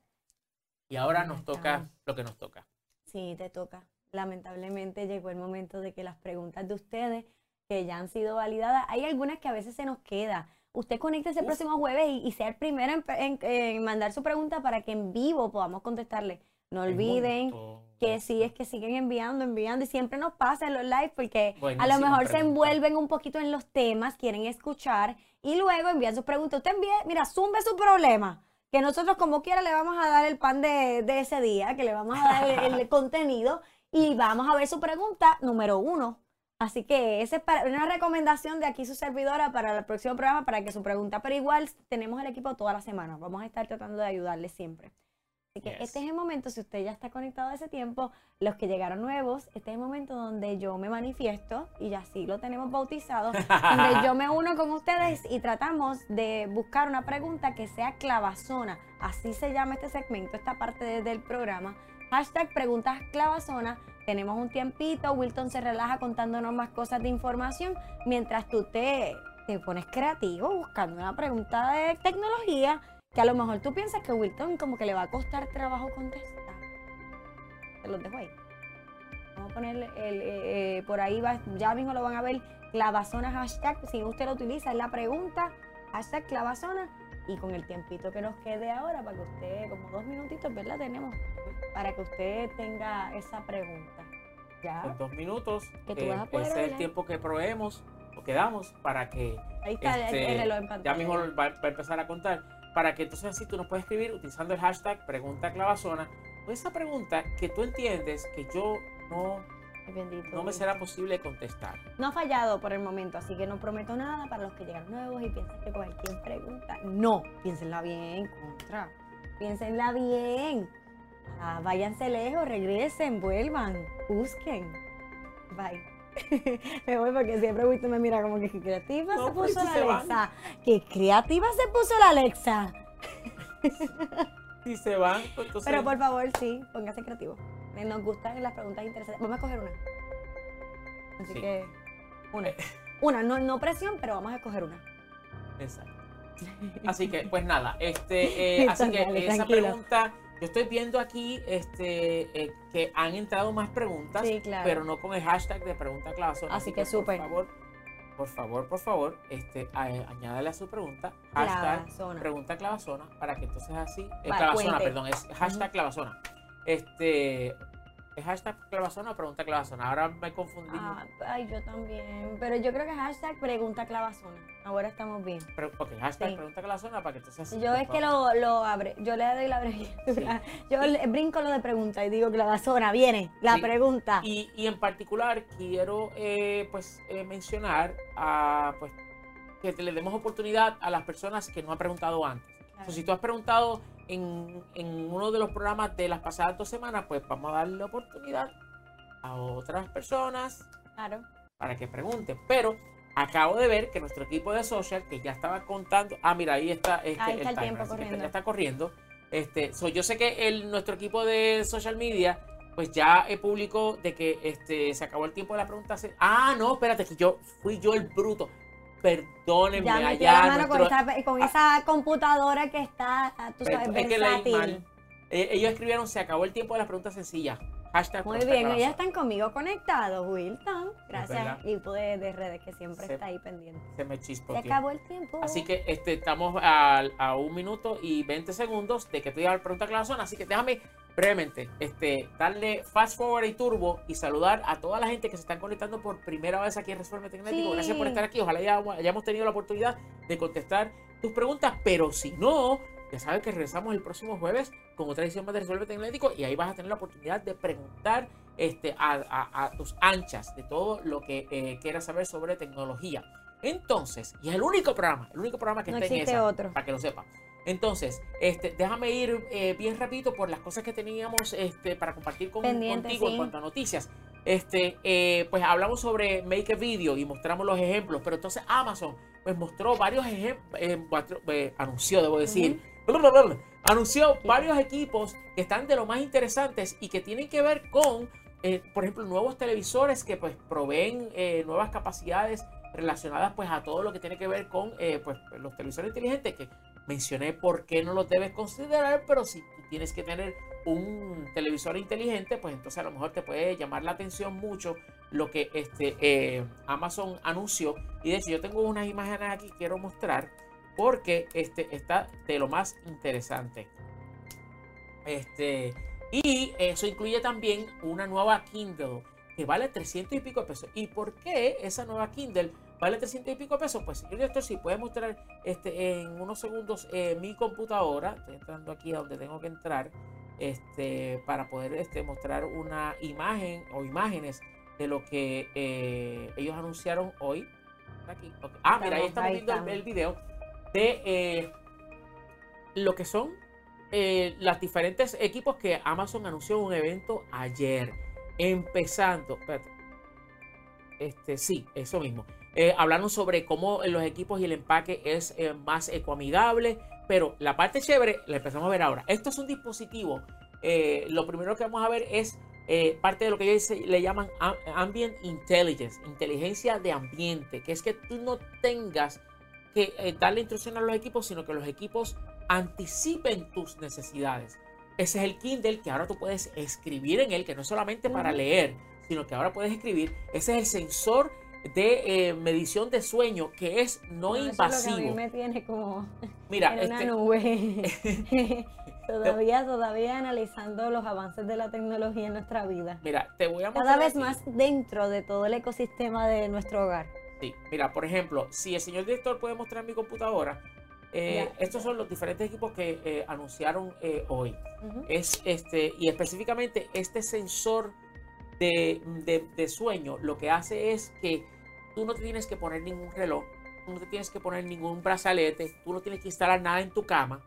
Y ahora Ya nos toca lo que nos toca. Sí, te toca. Lamentablemente llegó el momento de que las preguntas de ustedes, que ya han sido validadas, hay algunas que a veces se nos queda. Usted conéctese el próximo jueves y, y sea el primero en, en- en mandar su pregunta para que en vivo podamos contestarle. No olviden que sí, es que siguen enviando, enviando y siempre nos pasa en los live porque a lo mejor se envuelven un poquito en los temas, quieren escuchar y luego envían sus preguntas. Usted envíe, mira, zumbe su problema, que nosotros como quiera le vamos a dar el pan de, de ese día, que le vamos a dar el, el contenido y vamos a ver su pregunta número uno. Así que esa es para- una recomendación de aquí su servidora para el próximo programa para que su pregunta, pero igual tenemos el equipo toda la semana, vamos a estar tratando de ayudarle siempre. Así que Yes. este es el momento, si usted ya está conectado a ese tiempo, los que llegaron nuevos, este es el momento donde yo me manifiesto y ya sí lo tenemos bautizado, donde yo me uno con ustedes y tratamos de buscar una pregunta que sea clavazona. Así se llama este segmento, esta parte de- del programa. Hashtag preguntas clavazona. Tenemos un tiempito, Wilton se relaja contándonos más cosas de información mientras tú te, te pones creativo buscando una pregunta de tecnología que a lo mejor tú piensas que Wilton como que le va a costar trabajo contestar. Te los dejo ahí. Vamos a poner el, eh, eh, por ahí, va, ya mismo lo van a ver, clavazona hashtag, si usted lo utiliza, es la pregunta, hashtag clavazona, y con el tiempito que nos quede ahora, para que usted, como dos minutitos, ¿verdad? Tenemos, para que usted tenga esa pregunta. ¿Ya? Dos minutos, Que tú eh, vas a poder ese es el hablar. tiempo que proveemos o que damos para que Ahí está este, el, reloj en ya mismo va, a empezar a contar, para que entonces así tú nos puedes escribir utilizando el hashtag pregunta clavazona, o esa pregunta que tú entiendes que yo no, bendito, no me será posible contestar. No ha fallado por el momento, así que no prometo nada para los que llegan nuevos y piensan que cualquier pregunta. No, piénsenla bien, contra. Piénsenla bien. Ah, váyanse lejos, regresen, vuelvan, busquen. Bye. me voy porque siempre Wisto me mira como que qué creativa No, se pues, puso la se. Alexa. Qué creativa se puso la Alexa. Si se van, pues, entonces Pero por favor, sí, póngase creativo. Eh, Nos gustan las preguntas interesantes. Vamos a escoger una. Así Sí. que, una. Una, no, no presión, pero vamos a escoger una. Exacto. Así que, pues nada, este, eh, así que Dale, esa tranquilo. pregunta, yo estoy viendo aquí este, eh, que han entrado más preguntas, Sí, claro. pero no con el hashtag de pregunta clavazona. Así que por súper. favor, por favor, por favor, este, a- añádale a su pregunta hashtag Clavazona. pregunta clavazona para que entonces así, eh, Va, clavazona, cuente. perdón, es hashtag clavazona. Este, es hashtag clavazona o pregunta clavazona. Ahora me confundí. Ah, ay, yo también. Pero yo creo que hashtag pregunta clavazona. Ahora estamos bien. Pero, ok, hashtag Sí. pregunta clavazona para que entonces así. Yo es que lo, lo abre, yo le doy la abreviatura. Yo le- brinco lo de pregunta y digo clavazona, viene la Sí. pregunta. Y, y en particular quiero eh, pues eh, mencionar a, pues, que le demos oportunidad a las personas que no han preguntado antes. Claro. O si tú has preguntado en, en uno de los programas de las pasadas dos semanas, pues vamos a darle oportunidad a otras personas Claro. para que pregunten. Pero acabo de ver que nuestro equipo de social, que ya estaba contando, ah, mira, ahí está, este, Ahí está el timer, tiempo corriendo. ya está corriendo. Este, so, yo sé que el, nuestro equipo de social media, pues ya publicó de que este, se acabó el tiempo de la pregunta. Ah, no, espérate, que yo fui yo el bruto. Perdónenme Ya allá. la mano con, nuestro- esa, con esa computadora que está, ah, tú sabes, es que leí versátil. mal. Eh, ellos escribieron, se acabó el tiempo de las preguntas sencillas. Hashtag Muy bien, ellas están conmigo conectados, Wilton. Gracias. verdad. Equipo de, de redes que siempre Se- está ahí pendiente. Se me Se chispoteó. acabó el tiempo. Así que este, estamos a, a un minuto y 20 segundos de que te diga la pregunta clavazona. Así que déjame brevemente este, darle fast forward y turbo y saludar a toda la gente que se están conectando por primera vez aquí en Resuelve Tecnético. Sí. Gracias por estar aquí. Ojalá ya hayamos tenido la oportunidad de contestar tus preguntas. Pero si no, ya sabes que regresamos el próximo jueves con otra edición más de Resuelve Tecnético y ahí vas a tener la oportunidad de preguntar este, a, a- a tus anchas de todo lo que eh, quieras saber sobre tecnología. Entonces, y es el único programa, el único programa que No está en esa, otro. para que lo sepa. Entonces, este, déjame ir eh, bien rapidito por las cosas que teníamos este, para compartir con, contigo sí. en cuanto a noticias. Este, eh, pues hablamos sobre Make a Video y mostramos los ejemplos, pero entonces Amazon pues mostró varios ejemplos, anunció, debo decir, anunció varios equipos que están de lo más interesantes y que tienen que ver con, eh, por ejemplo, nuevos televisores que pues proveen eh, nuevas capacidades relacionadas pues a todo lo que tiene que ver con eh, pues, los televisores inteligentes que mencioné por qué no los debes considerar, pero si tienes que tener un televisor inteligente, pues entonces a lo mejor te puede llamar la atención mucho lo que este, Amazon anunció. Y de hecho yo tengo unas imágenes aquí que quiero mostrar porque este, está de lo más interesante. Este, y eso incluye también una nueva Kindle que vale 300 y pico pesos. ¿Y por qué esa nueva Kindle vale 300 y pico pesos? Pues señor director, si puede mostrar este, en unos segundos eh, mi computadora, estoy entrando aquí a donde tengo que entrar, este, para poder este, mostrar una imagen o imágenes de lo que eh, ellos anunciaron hoy. Aquí. Ah, mira, ahí estamos viendo el, el video de eh, lo que son eh, los diferentes equipos que Amazon anunció en un evento ayer. Empezando, este, sí, eso mismo. Eh, hablaron sobre cómo los equipos y el empaque es más ecoamigable, pero la parte chévere la empezamos a ver ahora. Esto es un dispositivo. lo primero que vamos a ver es parte de lo que ellos le llaman Ambient Intelligence, inteligencia de ambiente, que es que tú no tengas que eh, darle instrucción a los equipos, sino que los equipos anticipen tus necesidades. Ese es el Kindle que ahora tú puedes escribir en él, que no es solamente para leer, sino que ahora puedes escribir. Ese es el sensor de eh, medición de sueño que es no, invasivo. a mí me tiene como Mira, en una este nube. todavía, todavía analizando los avances de la tecnología en nuestra vida. Mira, te voy a mostrar. Cada vez más dentro de todo el ecosistema de nuestro hogar. Sí, mira, por ejemplo, si el señor director puede mostrar mi computadora, eh, estos son los diferentes equipos que eh, anunciaron eh, hoy. Es este, y específicamente este sensor de, sueño lo que hace es que tú no tienes que poner ningún reloj, tú no te tienes que poner ningún brazalete, tú no tienes que instalar nada en tu cama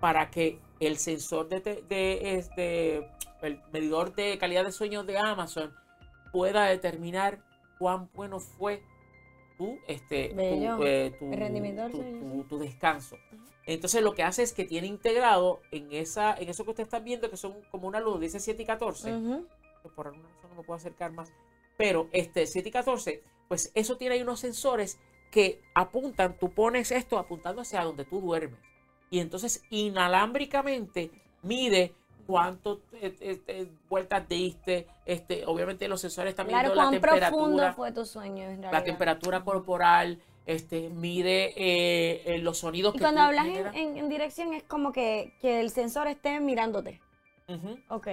para que el sensor de, de este, el medidor de calidad de sueño de Amazon pueda determinar cuán bueno fue este, eh, tu, descanso. Entonces lo que hace es que tiene integrado en esa en eso que usted está viendo, que son como una luz, dice 7 y 14. Por alguna razón no me puedo acercar más. Pero este 7 y 14, pues eso tiene ahí unos sensores que apuntan, tú pones esto apuntando hacia donde tú duermes. Y entonces inalámbricamente mide eh, eh, eh, vueltas diste, este, obviamente los sensores también claro, la temperatura. profundo fue tu sueño La temperatura corporal, este, mide los sonidos y cuando hablas en, dirección es como que, el sensor esté mirándote. Ok.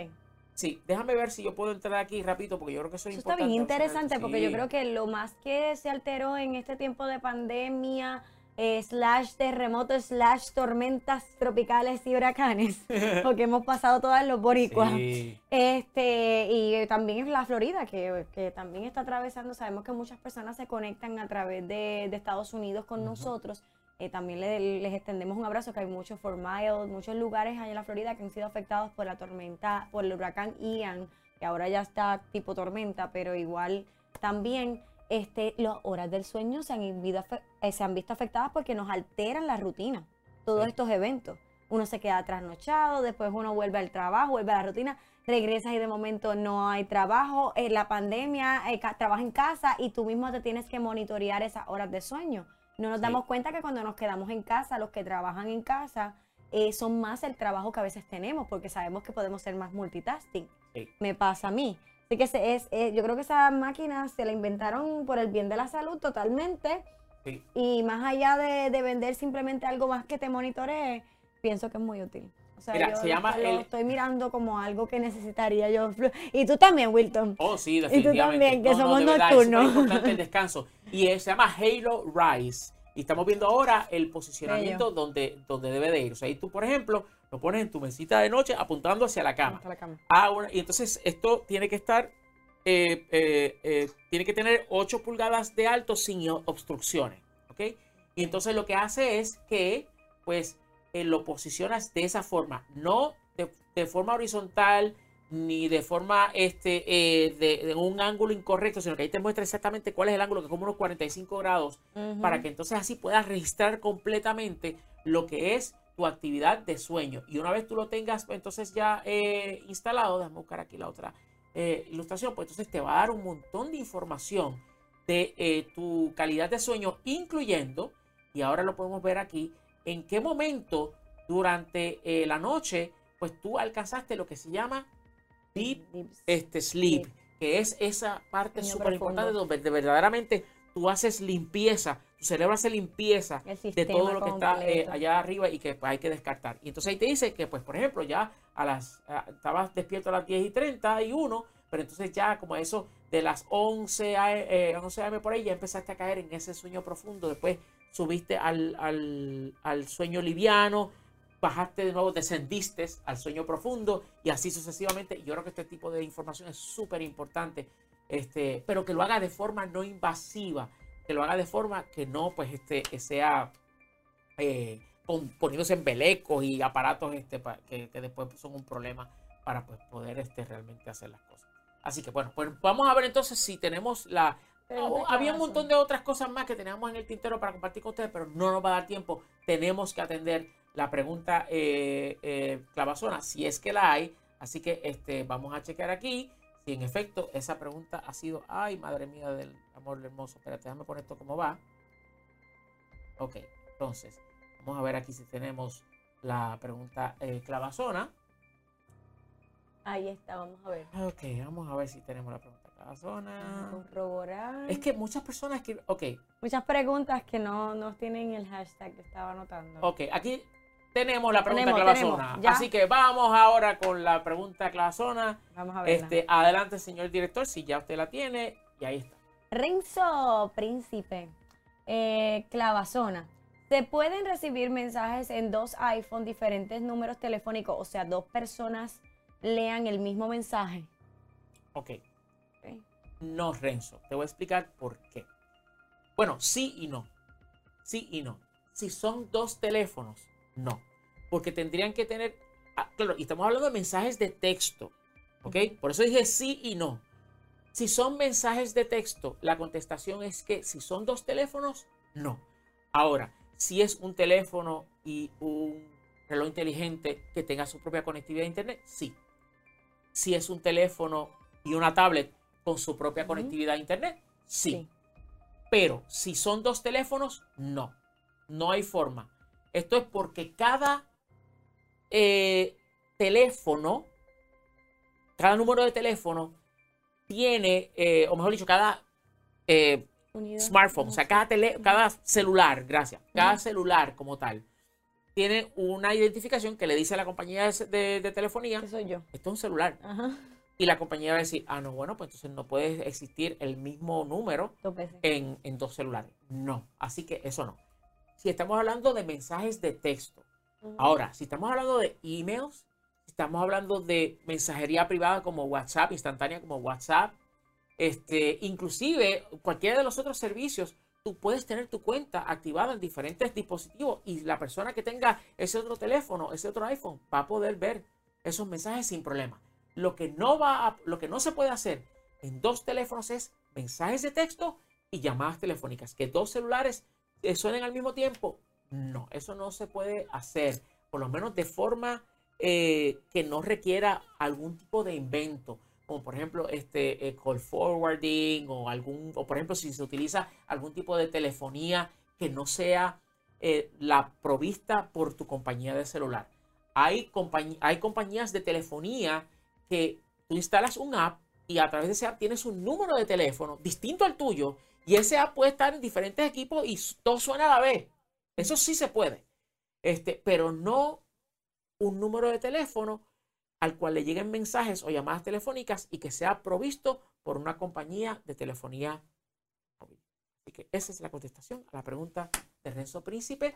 Sí, déjame ver si yo puedo entrar aquí rapidito porque yo creo que eso es Está bien interesante porque yo creo que lo más que se alteró en este tiempo de pandemia, eh, slash terremotos, slash tormentas tropicales y huracanes, porque hemos pasado todas los boricuas. Este, y también en la Florida, que, también está atravesando, sabemos que muchas personas se conectan a través de, Estados Unidos con nosotros. Eh, también les extendemos un abrazo, que hay muchos Fort Miles, muchos lugares allá en la Florida que han sido afectados por la tormenta, por el huracán Ian, que ahora ya está tipo tormenta, pero igual también este, las horas del sueño se han, eh, se han visto afectadas porque nos alteran la rutina, todos estos eventos. Uno se queda trasnochado, después uno vuelve al trabajo, vuelve a la rutina, regresas y de momento no hay trabajo, en la pandemia, eh, trabajas en casa y tú mismo te tienes que monitorear esas horas de sueño. No nos damos cuenta que cuando nos quedamos en casa, los que trabajan en casa, eh, son más el trabajo que a veces tenemos, porque sabemos que podemos ser más multitasking. Me pasa a mí. Así que se, es, eh, yo creo que esa máquina se la inventaron por el bien de la salud totalmente. Y más allá de, vender simplemente algo más que te monitoree, pienso que es muy útil. O sea, yo se llama lo estoy mirando como algo que necesitaría yo. Y tú también, Wilton. Oh, sí, definitivamente. Y tú también, que somos nocturnos. Es importante el descanso. Y se llama Halo Rise. Y estamos viendo ahora el posicionamiento donde, donde debe de ir. O sea, ahí tú, por ejemplo, lo pones en tu mesita de noche apuntando hacia la cama. Ah, y entonces esto tiene que estar, eh, eh, eh, tiene que tener 8 pulgadas de alto sin obstrucciones. ¿Ok? Y entonces lo que hace es que, pues, lo posicionas de esa forma. No de, forma horizontal ni de forma este de, un ángulo incorrecto, sino que ahí te muestra exactamente cuál es el ángulo, que es como unos 45 grados, para que entonces así puedas registrar completamente lo que es tu actividad de sueño. Y una vez tú lo tengas, pues, entonces ya eh, instalado, déjame buscar aquí la otra eh, ilustración, pues entonces te va a dar un montón de información de eh, tu calidad de sueño, incluyendo, y ahora lo podemos ver aquí, en qué momento durante la noche, pues tú alcanzaste lo que se llama deep, este, sleep, que es esa parte súper importante donde verdaderamente tú haces limpieza, tu cerebro hace limpieza de todo lo que está eh, allá arriba y que pues, hay que descartar. Y entonces ahí te dice que, pues, por ejemplo, ya a las, estabas despierto a las 10 y 31, pero entonces ya como eso de las 11 a, eh, 11 a.m. por ahí ya empezaste a caer en ese sueño profundo, después subiste al, al, sueño liviano, bajaste de nuevo, descendiste al sueño profundo y así sucesivamente. Yo creo que este tipo de información es súper importante, este, pero que lo haga de forma no invasiva, que lo haga de forma que no pues este, sea eh, poniéndose en belecos y aparatos este, que, después son un problema para pues, poder este, realmente hacer las cosas. Así que bueno, pues vamos a ver entonces si tenemos la... Oh, había un montón de otras cosas más que teníamos en el tintero para compartir con ustedes, pero no nos va a dar tiempo. Tenemos que atender la pregunta eh, eh, clavazona, si es que la hay. Así que este, vamos a chequear aquí si en efecto esa pregunta ha sido, ay, madre mía del amor hermoso. Espérate, déjame poner esto como va. Ok, entonces, vamos a ver aquí si tenemos la pregunta eh, clavazona. Ahí está, vamos a ver. Ok, vamos a ver si tenemos la pregunta clavazona. Corroborar. Es que muchas personas que, ok. Muchas preguntas que no, no tienen el hashtag que estaba anotando. Ok, aquí tenemos la pregunta clavazona. Así que vamos ahora con la pregunta clavazona. Vamos a ver. Este, adelante, señor director, si ya usted la tiene. Y ahí está. Renzo Príncipe, eh, clavazona. ¿Se pueden recibir mensajes en dos iPhone, diferentes números telefónicos? O sea, dos personas lean el mismo mensaje. Ok. No, Renzo. Te voy a explicar por qué. Bueno, sí y no. Sí y no. Si son dos teléfonos, no. Porque tendrían que tener. Ah, claro, y estamos hablando de mensajes de texto. ¿Ok? Por eso dije sí y no. Si son mensajes de texto, la contestación es que si son dos teléfonos, no. Ahora, si es un teléfono y un reloj inteligente que tenga su propia conectividad a Internet, sí. Si es un teléfono y una tablet con su propia conectividad a Internet, sí. Pero si son dos teléfonos, no. No hay forma. Esto es porque cada eh, teléfono, cada número de teléfono tiene, eh, o mejor dicho, cada eh, smartphone, o sea, cada, cada celular, gracias, cada celular como tal, tiene una identificación que le dice a la compañía de, telefonía, soy yo. Esto es un celular. Y la compañía va a decir, ah, no, bueno, pues entonces no puede existir el mismo número en, en dos celulares. No, así que eso no si estamos hablando de mensajes de texto. Ahora, si estamos hablando de emails, si estamos hablando de mensajería privada como WhatsApp, instantánea como WhatsApp, este, inclusive cualquiera de los otros servicios, tú puedes tener tu cuenta activada en diferentes dispositivos y la persona que tenga ese otro teléfono, ese otro iPhone, va a poder ver esos mensajes sin problema. Lo que no va lo que no se puede hacer en dos teléfonos es mensajes de texto y llamadas telefónicas, que dos celulares suenen al mismo tiempo. No, eso no se puede hacer, por lo menos de forma eh, que no requiera algún tipo de invento, como por ejemplo este eh, call forwarding o algún, o por ejemplo si se utiliza algún tipo de telefonía que no sea eh, la provista por tu compañía de celular. Hay, hay compañías de telefonía que tú instalas un app y a través de ese app tienes un número de teléfono distinto al tuyo y ese app puede estar en diferentes equipos y todo suena a la vez. Eso sí se puede. Este, pero no un número de teléfono al cual le lleguen mensajes o llamadas telefónicas y que sea provisto por una compañía de telefonía móvil. Así que esa es la contestación a la pregunta de Renzo Príncipe.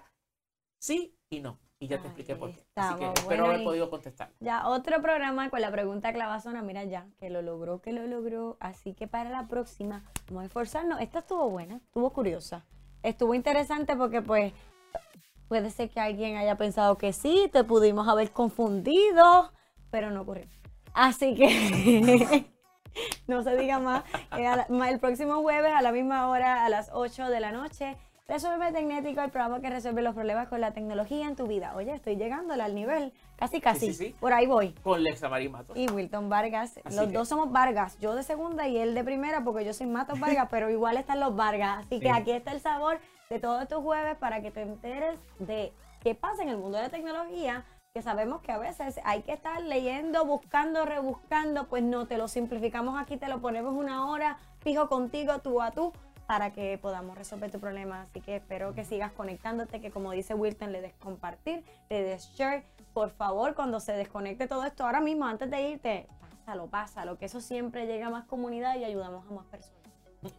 Sí y no. Y ya te expliqué por qué. Así que espero haber podido contestar. Ya, otro programa con la pregunta clavazona, mira ya, que lo logró, que lo logró. Así que para la próxima, vamos a esforzarnos. Esta estuvo buena, estuvo curiosa. Estuvo interesante porque pues puede ser que alguien haya pensado que sí, te pudimos haber confundido, pero no ocurrió. Así que no se diga más. Eh, el próximo jueves a la misma hora, a las 8 de la noche, Resuelve Tecnético, el programa que resuelve los problemas con la tecnología en tu vida. Oye, estoy llegando al nivel, casi casi, Sí, sí, sí. por ahí voy. Con Lexa Marín Matos. Y Wilton Vargas, Así los que- dos somos Vargas, yo de segunda y él de primera porque yo soy Matos Vargas, pero igual están los Vargas. Así que aquí está el sabor de todos estos jueves para que te enteres de qué pasa en el mundo de la tecnología, que sabemos que a veces hay que estar leyendo, buscando, rebuscando, pues no, te lo simplificamos aquí, te lo ponemos una hora fijo contigo, tú a tú, para que podamos resolver tu problema. Así que espero que sigas conectándote, que como dice Wilton, le des compartir, le des share. Por favor, cuando se desconecte todo esto, ahora mismo, antes de irte, pásalo, pásalo, que eso siempre llega a más comunidad y ayudamos a más personas.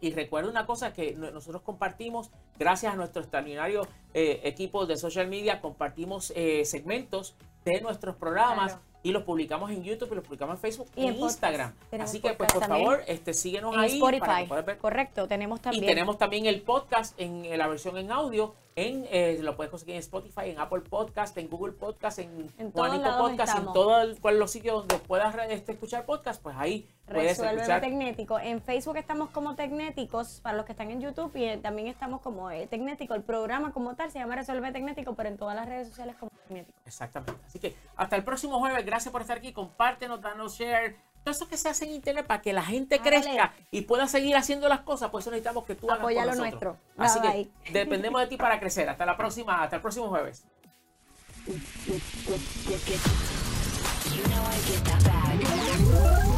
Y recuerda una cosa que no- nosotros compartimos, gracias a nuestro extraordinario eh, equipo de social media, compartimos eh, segmentos de nuestros programas Claro. Y los publicamos en YouTube y los publicamos en Facebook Y y en. Instagram. Así que, pues, por también. favor, este, síguenos En ahí para que Spotify, ver. correcto, tenemos también. Y tenemos también el podcast en, en la versión en audio. En, eh, lo puedes conseguir en Spotify, en Apple Podcast, en Google Podcast, en, Juanito Podcast, en todos los sitios donde puedas este, escuchar podcast, pues ahí puedes Resuelve escuchar. Tecnético. En Facebook estamos como Tecnéticos, para los que están en YouTube, y eh, también estamos como eh, Tecnético. El programa como tal se llama Resuelve Tecnético, pero en todas las redes sociales como Tecnético. Exactamente. Así que hasta el próximo jueves. Gracias por estar aquí. Compártenos, danos share. Todo eso que se hace en internet para que la gente Ah, crezca vale. y pueda seguir haciendo las cosas, pues eso necesitamos que tú hagas lo nosotros. nuestro. Así Bye, que dependemos de ti para crecer. Hasta la próxima, hasta el próximo jueves. You know I get that bag. Get that